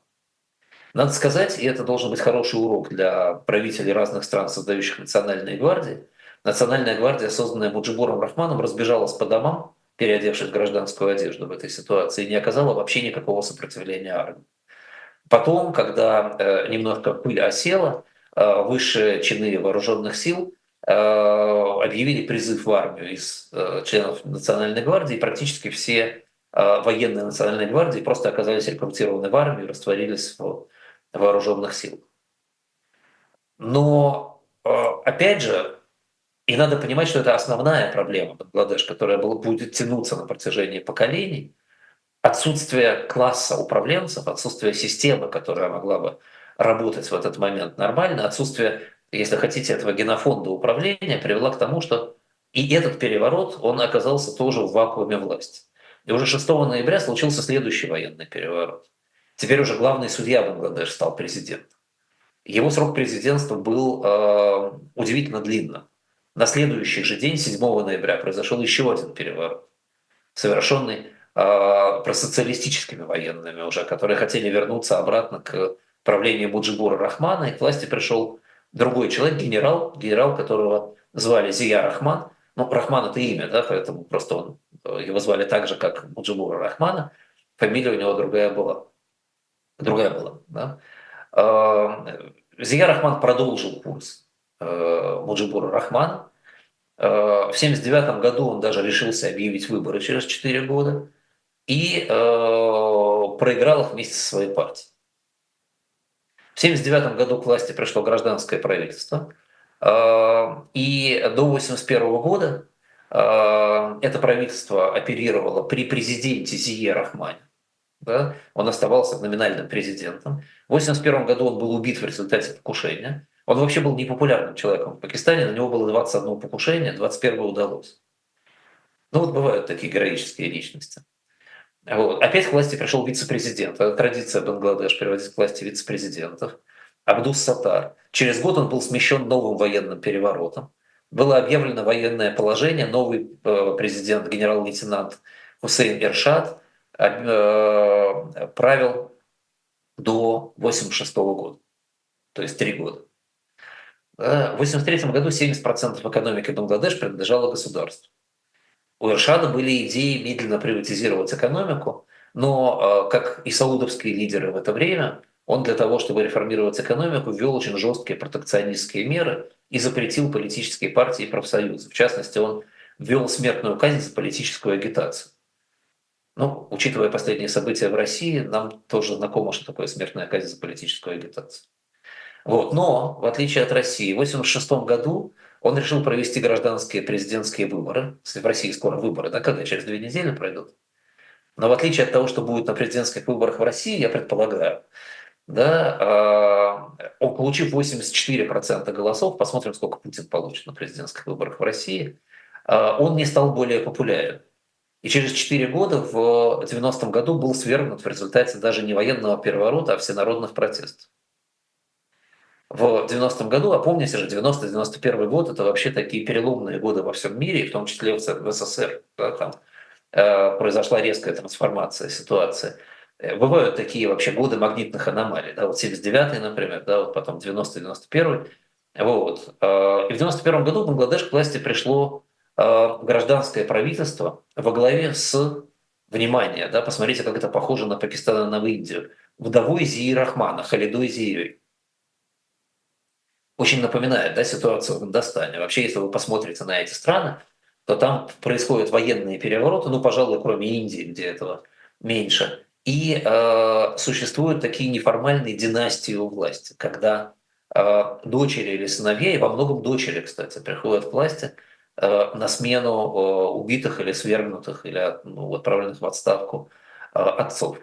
Надо сказать, и это должен быть хороший урок для правителей разных стран, создающих национальные гвардии. Национальная гвардия, созданная Муджибуром Рахманом, разбежалась по домам, переодевшись в гражданскую одежду в этой ситуации, и не оказала вообще никакого сопротивления армии. Потом, когда э, немножко пыль осела, э, высшие чины вооруженных сил э, объявили призыв в армию из членов Национальной гвардии, практически все военные Национальной гвардии просто оказались рекрутированы в армию, растворились в вооруженных силах. Но, опять же, и надо понимать, что это основная проблема Бангладеш, которая будет тянуться на протяжении поколений – отсутствие класса управленцев, отсутствие системы, которая могла бы работать в этот момент нормально, отсутствие, если хотите, этого генофонда управления привело к тому, что и этот переворот, он оказался тоже в вакууме власти. И уже 6 ноября случился следующий военный переворот. Теперь уже главный судья Бангладеш стал президентом. Его срок президентства был э, удивительно длинным. На следующий же день, 7 ноября, произошел еще один переворот, совершенный Э, просоциалистическими военными уже, которые хотели вернуться обратно к правлению Буджибура Рахмана, и к власти пришел другой человек, генерал, генерал, которого звали Зия Рахман. Ну, Рахман это имя, да, поэтому просто он, э, его звали так же, как Муджибура Рахмана. Фамилия у него другая была. Другая была, да. Э, Зия Рахман продолжил курс Муджибура Рахмана. В 1979 году он даже решился объявить выборы через 4 года и э, проиграл их вместе со своей партией. В 1979 году к власти пришло гражданское правительство, э, и до 1981 года э, это правительство оперировало при президенте Зие Рахмане. Да? Он оставался номинальным президентом. В 1981 году он был убит в результате покушения. Он вообще был непопулярным человеком в Пакистане, на него было 21 покушение, 21 удалось. Ну вот бывают такие героические личности. Вот. Опять к власти пришел вице-президент. Это традиция Бангладеш приводить к власти вице-президентов. Абдус Сатар. Через год он был смещен новым военным переворотом. Было объявлено военное положение. Новый э, президент, генерал-лейтенант Хусейн Иршад, э, правил до 1986 года. То есть три года. В 1983 году 70% экономики Бангладеш принадлежало государству. У Иршада были идеи медленно приватизировать экономику, но, э, как и саудовские лидеры в это время, он для того, чтобы реформировать экономику, ввел очень жесткие протекционистские меры и запретил политические партии и профсоюзы. В частности, он ввел смертную казнь за политическую агитацию. Ну, учитывая последние события в России, нам тоже знакомо, что такое смертная казнь за политическую агитацию. Вот. Но, в отличие от России, в 1986 году он решил провести гражданские президентские выборы. В России скоро выборы, да, когда через две недели пройдут. Но в отличие от того, что будет на президентских выборах в России, я предполагаю, да, а, он, получив 84% голосов, посмотрим, сколько Путин получит на президентских выборах в России, а, он не стал более популярен. И через 4 года в 90-м году был свергнут в результате даже не военного переворота, а всенародных протестов. В 90-м году, а помните же, 90-91 год – это вообще такие переломные годы во всем мире, в том числе в СССР. Да, там э, произошла резкая трансформация ситуации. Э, бывают такие вообще годы магнитных аномалий. Да, вот 79-й, например, да, вот потом 90-91 вот. Э, и в 91 году в Бангладеш к власти пришло э, гражданское правительство во главе с, внимание, да, посмотрите, как это похоже на Пакистан и на Индию, вдовой Зии Рахмана, Халидой Зией. Очень напоминает да, ситуацию в Индостане. Вообще, если вы посмотрите на эти страны, то там происходят военные перевороты, ну, пожалуй, кроме Индии, где этого меньше. И э, существуют такие неформальные династии у власти, когда э, дочери или сыновья, и во многом дочери, кстати, приходят к власти э, на смену э, убитых или свергнутых, или ну, отправленных в отставку э, отцов.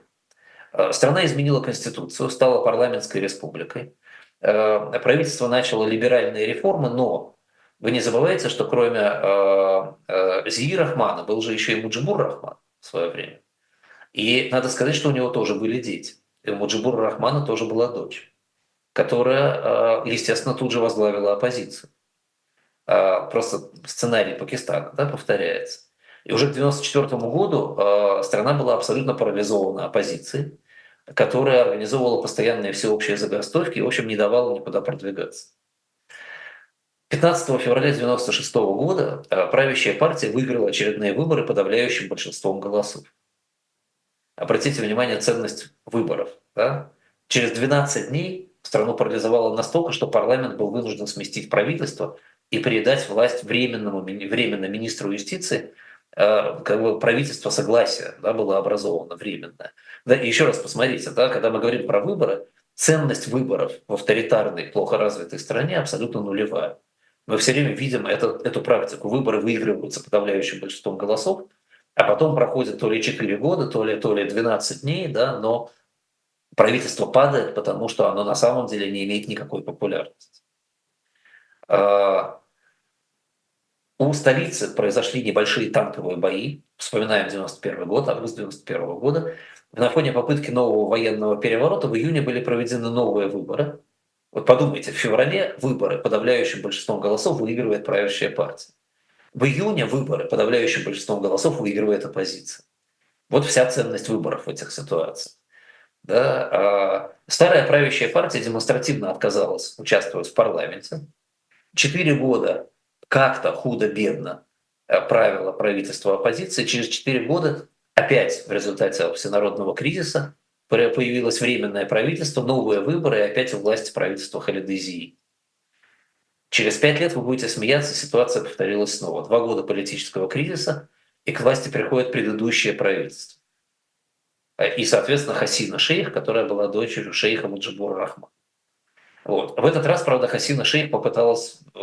Э, страна изменила конституцию, стала парламентской республикой. Э, правительство начало либеральные реформы, но вы не забывайте, что кроме э, э, Зии Рахмана был же еще и Муджибур Рахман в свое время. И надо сказать, что у него тоже были дети. И у Муджибура Рахмана тоже была дочь, которая, естественно, тут же возглавила оппозицию. Просто сценарий Пакистана да, повторяется. И уже к 1994 году страна была абсолютно парализована оппозицией, которая организовывала постоянные всеобщие забастовки и, в общем, не давала никуда продвигаться. 15 февраля 1996 года правящая партия выиграла очередные выборы подавляющим большинством голосов обратите внимание, ценность выборов. Да? Через 12 дней страну парализовало настолько, что парламент был вынужден сместить правительство и передать власть временному, временно министру юстиции, э, как бы правительство согласия да, было образовано временно. Да, и еще раз посмотрите, да, когда мы говорим про выборы, ценность выборов в авторитарной, плохо развитой стране абсолютно нулевая. Мы все время видим это, эту практику. Выборы выигрываются подавляющим большинством голосов, а потом проходит то ли 4 года, то ли, то ли 12 дней, да, но правительство падает, потому что оно на самом деле не имеет никакой популярности. А, у столицы произошли небольшие танковые бои. Вспоминаем 91 год, август 91 года. На фоне попытки нового военного переворота в июне были проведены новые выборы. Вот подумайте, в феврале выборы подавляющим большинством голосов выигрывает правящая партия. В июне выборы подавляющим большинством голосов выигрывает оппозиция. Вот вся ценность выборов в этих ситуациях. Да? А старая правящая партия демонстративно отказалась участвовать в парламенте. Четыре года как-то худо-бедно э, правило правительство оппозиции. Через четыре года опять в результате всенародного кризиса появилось временное правительство, новые выборы и опять у власти правительство Халидезии. Через пять лет вы будете смеяться, ситуация повторилась снова. Два года политического кризиса, и к власти приходит предыдущее правительство. И, соответственно, Хасина Шейх, которая была дочерью шейха Муджибура Рахмана. Вот. В этот раз, правда, Хасина Шейх попыталась э,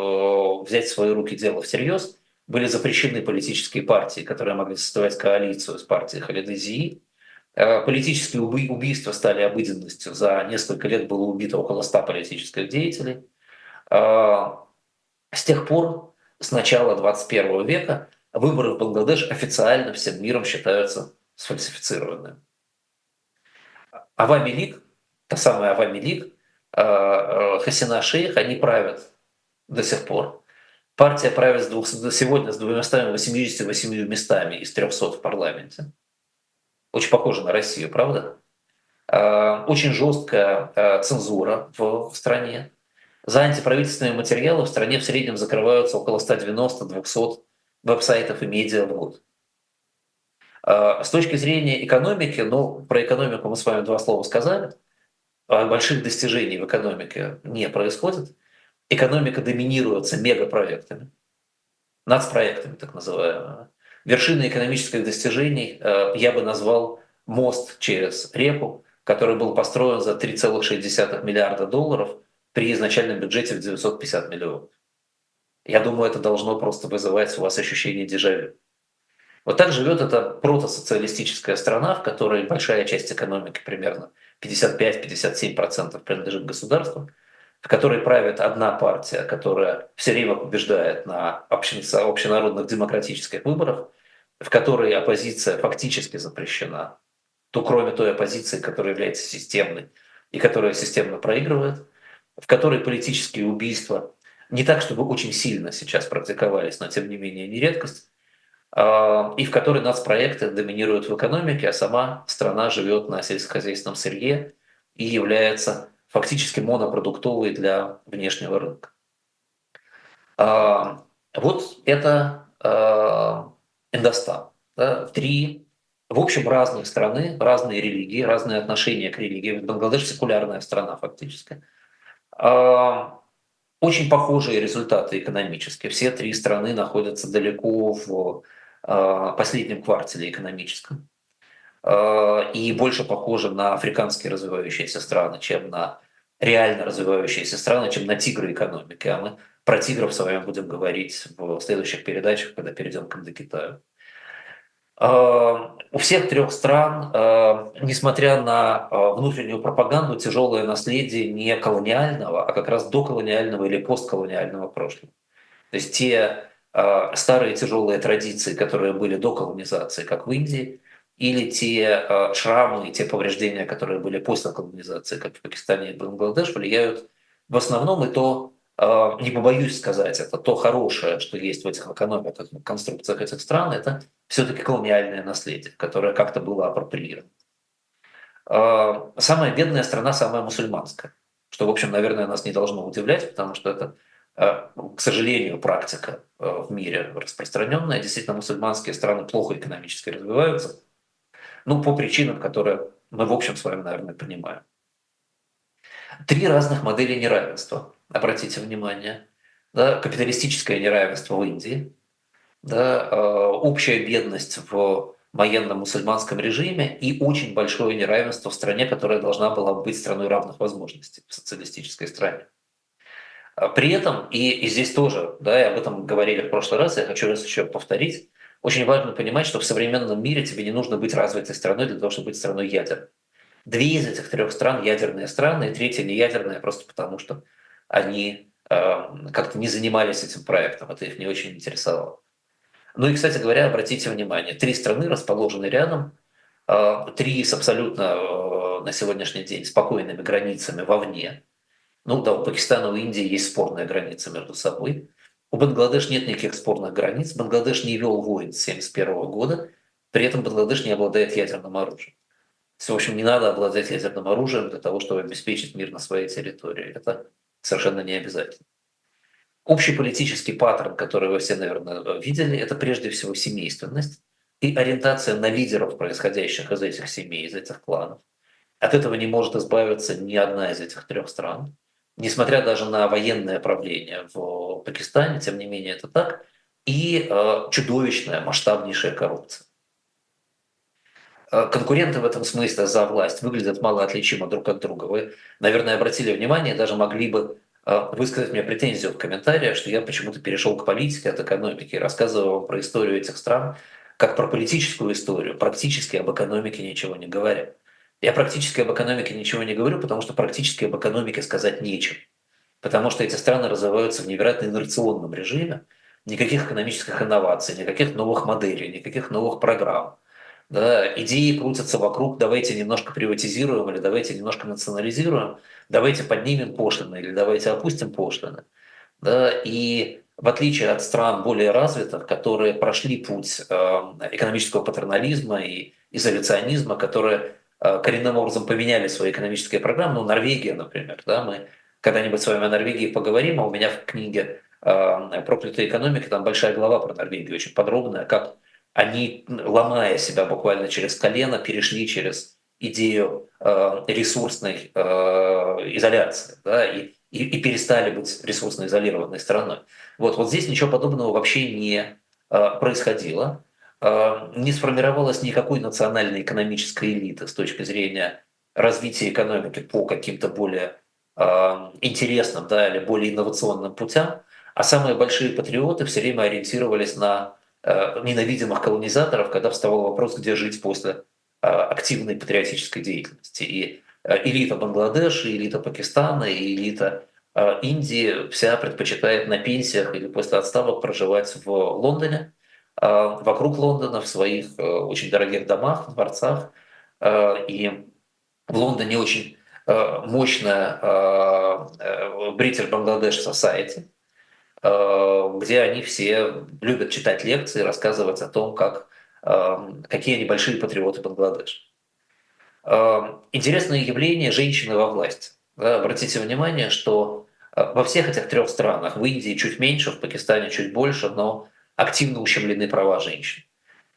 взять в свои руки дело всерьез. Были запрещены политические партии, которые могли составлять коалицию с партией Халиды Зии. Э, политические уби- убийства стали обыденностью. За несколько лет было убито около 100 политических деятелей. А, с тех пор, с начала 21 века, выборы в Бангладеш официально всем миром считаются сфальсифицированными. Авами Лиг, та самая Авами Лиг, а, Хасина Шейх, они правят до сих пор. Партия правит с двух, сегодня с 288 местами из 300 в парламенте. Очень похоже на Россию, правда? Очень жесткая цензура в стране. За антиправительственные материалы в стране в среднем закрываются около 190-200 веб-сайтов и медиа в год. А, с точки зрения экономики, ну, про экономику мы с вами два слова сказали, а больших достижений в экономике не происходит. Экономика доминируется мегапроектами, нацпроектами так называемыми. Вершиной экономических достижений а, я бы назвал мост через реку, который был построен за 3,6 миллиарда долларов – при изначальном бюджете в 950 миллионов. Я думаю, это должно просто вызывать у вас ощущение дежавю. Вот так живет эта протосоциалистическая страна, в которой большая часть экономики, примерно 55-57% принадлежит государству, в которой правит одна партия, которая все время побеждает на общенародных демократических выборах, в которой оппозиция фактически запрещена, то кроме той оппозиции, которая является системной и которая системно проигрывает, в которой политические убийства не так, чтобы очень сильно сейчас практиковались, но тем не менее не редкость, а, и в которой нацпроекты доминируют в экономике, а сама страна живет на сельскохозяйственном сырье и является фактически монопродуктовой для внешнего рынка. А, вот это а, Индостан. Да, три, в общем, разные страны, разные религии, разные отношения к религии. Бангладеш секулярная страна фактически. Очень похожие результаты экономические. Все три страны находятся далеко в а, последнем квартале экономическом. А, и больше похожи на африканские развивающиеся страны, чем на реально развивающиеся страны, чем на тигры экономики. А мы про тигров с вами будем говорить в следующих передачах, когда перейдем к Индокитаю. У всех трех стран, несмотря на внутреннюю пропаганду, тяжелое наследие не колониального, а как раз доколониального или постколониального прошлого. То есть те старые тяжелые традиции, которые были до колонизации, как в Индии, или те шрамы, те повреждения, которые были после колонизации, как в Пакистане и Бангладеш, влияют в основном и то, а, не побоюсь сказать, это то хорошее, что есть в этих экономиках, в конструкциях этих стран, это все-таки колониальное наследие, которое как-то было апроприировано. А, самая бедная страна, самая мусульманская, что, в общем, наверное, нас не должно удивлять, потому что это, а, к сожалению, практика в мире распространенная. Действительно, мусульманские страны плохо экономически развиваются, ну, по причинам, которые мы, в общем, с вами, наверное, понимаем. Три разных модели неравенства – обратите внимание, да, капиталистическое неравенство в Индии, да, э, общая бедность в военно-мусульманском режиме и очень большое неравенство в стране, которая должна была быть страной равных возможностей, в социалистической стране. При этом, и, и здесь тоже, да, и об этом говорили в прошлый раз, я хочу раз еще повторить, очень важно понимать, что в современном мире тебе не нужно быть развитой страной для того, чтобы быть страной ядер. Две из этих трех стран ядерные страны, и третья не ядерная просто потому, что они э, как-то не занимались этим проектом, это их не очень интересовало. Ну и, кстати говоря, обратите внимание, три страны расположены рядом, э, три с абсолютно э, на сегодняшний день спокойными границами вовне. Ну да, у Пакистана, у Индии есть спорная граница между собой. У Бангладеш нет никаких спорных границ. Бангладеш не вел войн с 1971 года, при этом Бангладеш не обладает ядерным оружием. В общем, не надо обладать ядерным оружием для того, чтобы обеспечить мир на своей территории. Это совершенно не обязательно. Общий политический паттерн, который вы все, наверное, видели, это прежде всего семейственность и ориентация на лидеров, происходящих из этих семей, из этих кланов. От этого не может избавиться ни одна из этих трех стран. Несмотря даже на военное правление в Пакистане, тем не менее это так, и э, чудовищная, масштабнейшая коррупция. Э, конкуренты в этом смысле за власть выглядят мало отличимо друг от друга. Вы, наверное, обратили внимание, даже могли бы э, высказать мне претензию в комментариях, что я почему-то перешел к политике от экономики, рассказывал вам про историю этих стран, как про политическую историю, практически об экономике ничего не говоря. Я практически об экономике ничего не говорю, потому что практически об экономике сказать нечем. Потому что эти страны развиваются в невероятно инерционном режиме, никаких экономических инноваций, никаких новых моделей, никаких новых программ да, идеи крутятся вокруг «давайте немножко приватизируем» или «давайте немножко национализируем», «давайте поднимем пошлины» или «давайте опустим пошлины». Да, и в отличие от стран более развитых, которые прошли путь э, экономического патернализма и изоляционизма, которые коренным образом поменяли свои экономические программы, ну, Норвегия, например, да, мы когда-нибудь с вами о Норвегии поговорим, а у меня в книге э, «Проклятая экономика» там большая глава про Норвегию, очень подробная, как они, ломая себя буквально через колено, перешли через идею э, ресурсной э, изоляции да, и, и, и перестали быть ресурсно изолированной страной. Вот, вот здесь ничего подобного вообще не э, происходило. Э, не сформировалась никакой национальной экономической элиты с точки зрения развития экономики по каким-то более э, интересным да, или более инновационным путям. А самые большие патриоты все время ориентировались на Э, ненавидимых колонизаторов, когда вставал вопрос, где жить после э, активной патриотической деятельности. И э, элита Бангладеш, и элита Пакистана, и элита Индии вся предпочитает на пенсиях или после отставок проживать в Лондоне, вокруг Лондона в своих очень дорогих домах, дворцах. И в Лондоне очень мощная British Bangladesh Society, где они все любят читать лекции, рассказывать о том, как, какие они большие патриоты Бангладеш. Интересное явление женщины во власти. Обратите внимание, что во всех этих трех странах, в Индии чуть меньше, в Пакистане чуть больше, но активно ущемлены права женщин.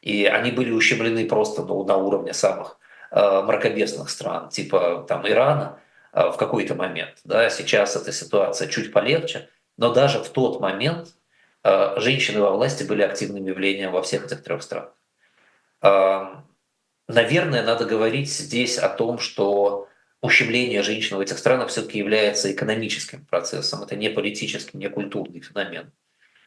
И они были ущемлены просто ну, на уровне самых э, мракобесных стран, типа там Ирана э, в какой-то момент. Да, сейчас эта ситуация чуть полегче, но даже в тот момент э, женщины во власти были активным явлением во всех этих трех странах. Э, наверное, надо говорить здесь о том, что ущемление женщин в этих странах все-таки является экономическим процессом, это не политический, не культурный феномен.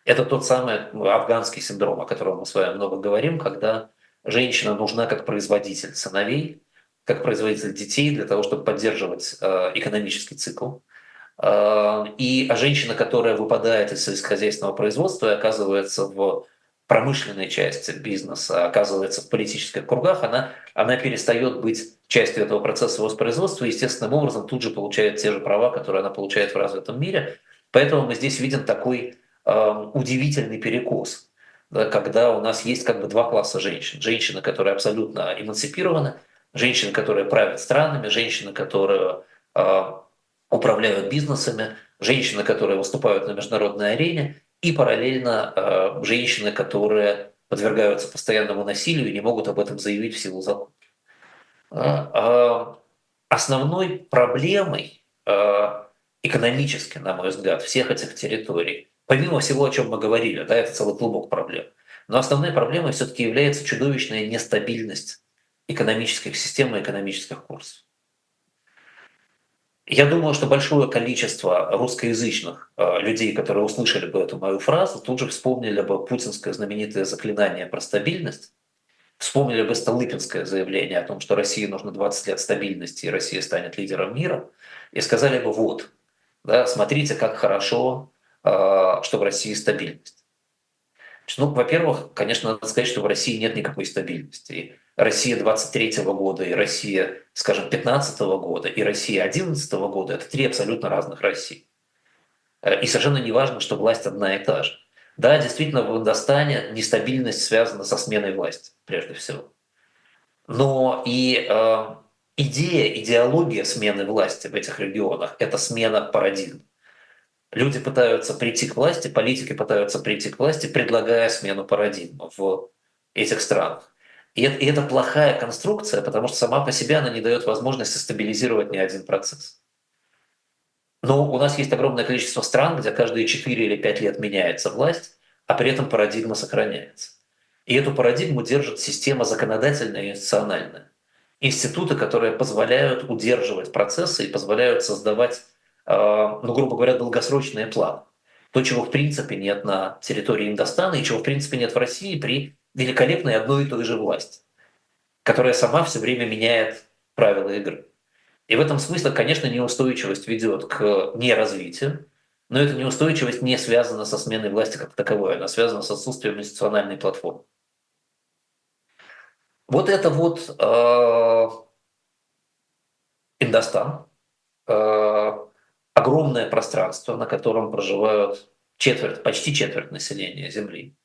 Это тот самый афганский синдром, о котором мы с вами много говорим, когда женщина нужна как производитель сыновей, как производитель детей для того, чтобы поддерживать э, экономический цикл. Э, и а женщина, которая выпадает из сельскохозяйственного производства и оказывается в промышленной части бизнеса, оказывается в политических кругах, она, она перестает быть частью этого процесса воспроизводства и естественным образом тут же получает те же права, которые она получает в развитом мире. Поэтому мы здесь видим такой удивительный перекос, да, когда у нас есть как бы два класса женщин. Женщины, которые абсолютно эмансипированы, женщины, которые правят странами, женщины, которые э, управляют бизнесами, женщины, которые выступают на международной арене, и параллельно э, женщины, которые подвергаются постоянному насилию и не могут об этом заявить в силу закона. Э, основной проблемой э, экономически, на мой взгляд, всех этих территорий, помимо всего, о чем мы говорили, да, это целый клубок проблем, но основной проблемой все-таки является чудовищная нестабильность экономических систем и экономических курсов. Я думаю, что большое количество русскоязычных э, людей, которые услышали бы эту мою фразу, тут же вспомнили бы путинское знаменитое заклинание про стабильность, вспомнили бы Столыпинское заявление о том, что России нужно 20 лет стабильности, и Россия станет лидером мира, и сказали бы, вот, да, смотрите, как хорошо, что в России стабильность. Ну, во-первых, конечно, надо сказать, что в России нет никакой стабильности. Россия 23 года и Россия, скажем, 15 года и Россия 11 года – это три абсолютно разных России. Э, и совершенно не важно, что власть одна и та же. Да, действительно, в Индостане нестабильность связана со сменой власти, прежде всего. Но и э, идея, идеология смены власти в этих регионах – это смена парадигм. Люди пытаются прийти к власти, политики пытаются прийти к власти, предлагая смену парадигмы в этих странах. И это, и это плохая конструкция, потому что сама по себе она не дает возможности стабилизировать ни один процесс. Но у нас есть огромное количество стран, где каждые 4 или 5 лет меняется власть, а при этом парадигма сохраняется. И эту парадигму держит система законодательная и институциональная. Институты, которые позволяют удерживать процессы и позволяют создавать, ну, грубо говоря, долгосрочные планы. То, чего в принципе нет на территории Индостана и чего в принципе нет в России при великолепной одной и той же власти, которая сама все время меняет правила игры. И в этом смысле, конечно, неустойчивость ведет к неразвитию, но эта неустойчивость не связана со сменой власти как таковой, она связана с отсутствием институциональной платформы. Вот это вот э, Индостан, э, огромное пространство, на котором проживают четверть, почти четверть населения Земли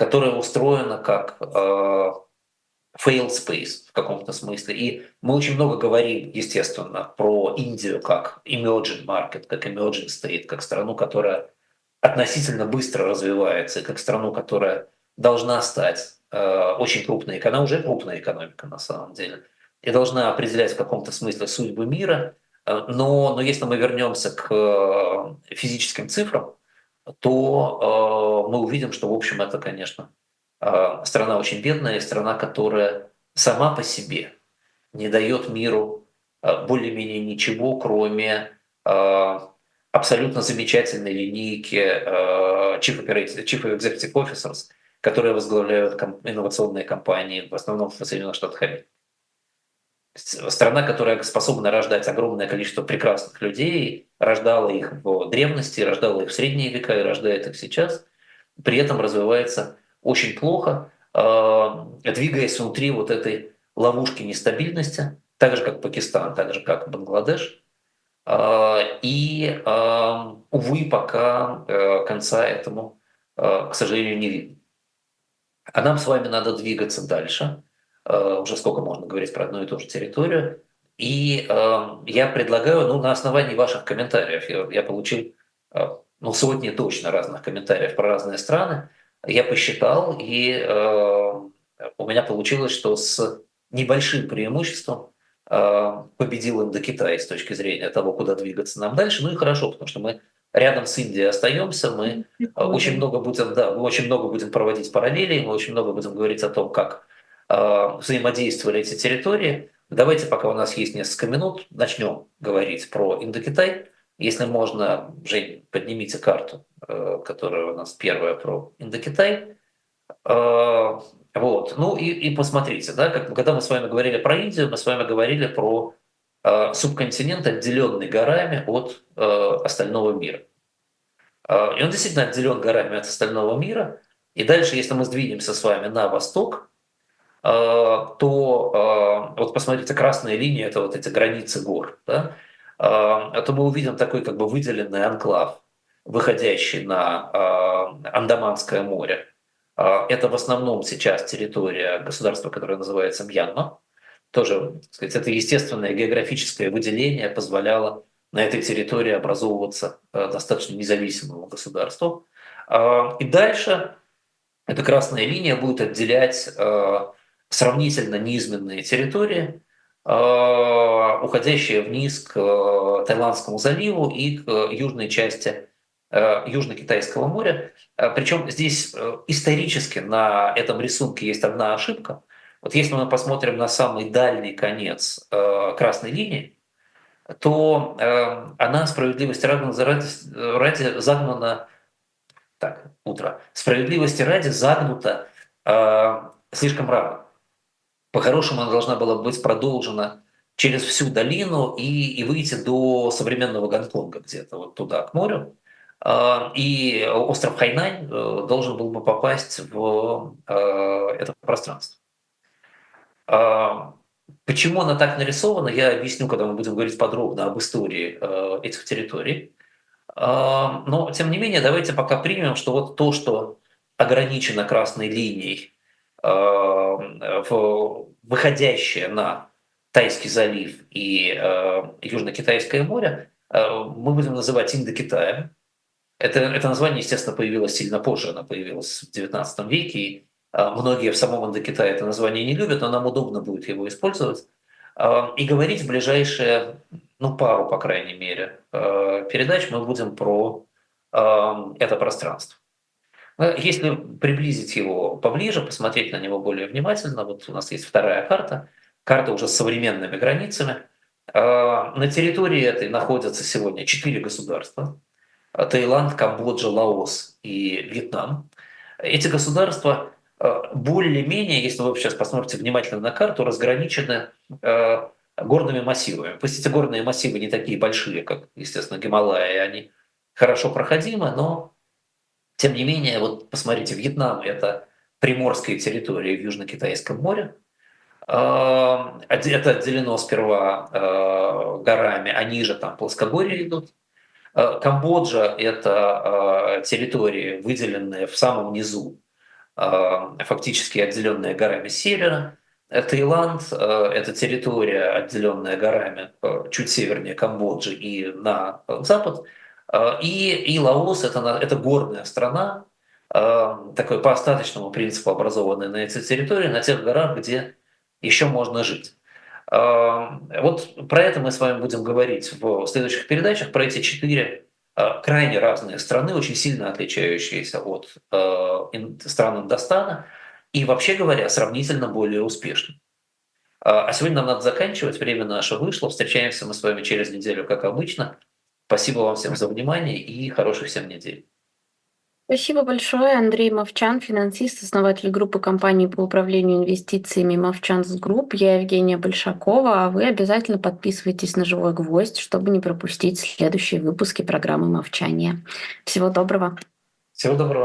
которая устроена как э, failed space в каком-то смысле. И мы очень много говорим, естественно, про Индию как emerging market, как emerging state, как страну, которая относительно быстро развивается, как страну, которая должна стать э, очень крупной экономикой. Она уже крупная экономика на самом деле. И должна определять в каком-то смысле судьбы мира. Э, но, но если мы вернемся к э, физическим цифрам, то э, мы увидим, что, в общем, это, конечно, страна очень бедная, страна, которая сама по себе не дает миру более-менее ничего, кроме абсолютно замечательной линейки Chief, Chief Executive Officers, которые возглавляют инновационные компании, в основном в Соединенных Штатах Америки страна, которая способна рождать огромное количество прекрасных людей, рождала их в древности, рождала их в средние века и рождает их сейчас, при этом развивается очень плохо, двигаясь внутри вот этой ловушки нестабильности, так же как Пакистан, так же как Бангладеш. И, увы, пока конца этому, к сожалению, не видно. А нам с вами надо двигаться дальше. Уже сколько можно говорить про одну и ту же территорию. И э, я предлагаю, ну, на основании ваших комментариев, я, я получил э, ну, сотни точно разных комментариев про разные страны, я посчитал, и э, у меня получилось, что с небольшим преимуществом э, победил Индокитай с точки зрения того, куда двигаться нам дальше. Ну и хорошо, потому что мы рядом с Индией остаемся, мы очень много будем, да, мы очень много будем проводить параллели, мы очень много будем говорить о том, как э, взаимодействовали эти территории. Давайте, пока у нас есть несколько минут, начнем говорить про Индокитай. Если можно, Жень, поднимите карту, э, которая у нас первая про Индокитай. Э, вот. Ну и, и посмотрите, да, как, когда мы с вами говорили про Индию, мы с вами говорили про э, субконтинент, отделенный горами от остального мира. И он действительно отделен горами от остального мира. И дальше, если мы сдвинемся с вами на восток, Э, то э, вот посмотрите, красная линия – это вот эти границы гор, да? Э, то мы увидим такой как бы выделенный анклав, выходящий на Андаманское море. Это в основном сейчас территория государства, которое называется Мьянма. Тоже, так сказать, это естественное географическое выделение позволяло на этой территории образовываться достаточно независимому государству. И дальше эта красная линия будет отделять сравнительно низменные территории, а, уходящие вниз к э, Таиландскому заливу и к южной части э, Южно-Китайского моря. Причем здесь э, исторически на этом рисунке есть одна ошибка. Вот если мы посмотрим на самый дальний конец красной линии, то она справедливости ради, ради загнана так, утро. Справедливости ради загнута слишком рано. По-хорошему она должна была быть продолжена через всю долину и, и выйти до современного Гонконга где-то вот туда, к морю. А, и остров Хайнань э, должен был бы попасть в э, это пространство. А, почему она так нарисована, я объясню, когда мы будем говорить подробно об истории э, этих территорий. А, но, тем не менее, давайте пока примем, что вот то, что ограничено красной линией выходящее на Тайский залив и э, Южно-Китайское море, э, мы будем называть Индокитаем. Это, это название, естественно, появилось сильно позже, оно появилось в XIX веке, и многие в самом Индокитае это название не любят, но нам удобно будет его использовать. И говорить в ближайшие, ну, пару, по крайней мере, передач мы будем про это пространство. Ну, если приблизить его поближе, посмотреть на него более внимательно, вот у нас есть вторая карта, карта уже с современными границами. А, на территории этой находятся сегодня четыре государства. Таиланд, Камбоджа, Лаос и Вьетнам. Эти государства а, более-менее, если вы сейчас посмотрите внимательно на карту, разграничены а, горными массивами. Пусть эти горные массивы не такие большие, как, естественно, Гималаи, они хорошо проходимы, но тем не менее, вот посмотрите, Вьетнам – это приморская территория в Южно-Китайском море. А, это отделено сперва а, горами, а ниже там плоскогорья идут. А, Камбоджа – это территории, выделенные в самом низу, фактически отделенные горами севера. Таиланд – это территория, отделенная горами чуть севернее Камбоджи и на запад – Э, и, и Лаос это, – это горная страна, э, такой по остаточному принципу образованная на этой территории, на тех горах, где еще можно жить. Э, вот про это мы с вами будем говорить в следующих передачах, про эти четыре крайне разные страны, очень сильно отличающиеся от стран Индостана и, вообще говоря, сравнительно более успешны. А сегодня нам надо заканчивать, время наше вышло. Встречаемся мы с вами через неделю, как обычно. Спасибо вам всем за внимание и хороших всем недель. Спасибо большое. Андрей Мовчан, финансист, основатель группы компаний по управлению инвестициями Movchan's Group. Я Евгения Большакова, а вы обязательно подписывайтесь на «Живой гвоздь», чтобы не пропустить следующие выпуски программы «Мовчание». Всего доброго. Всего доброго.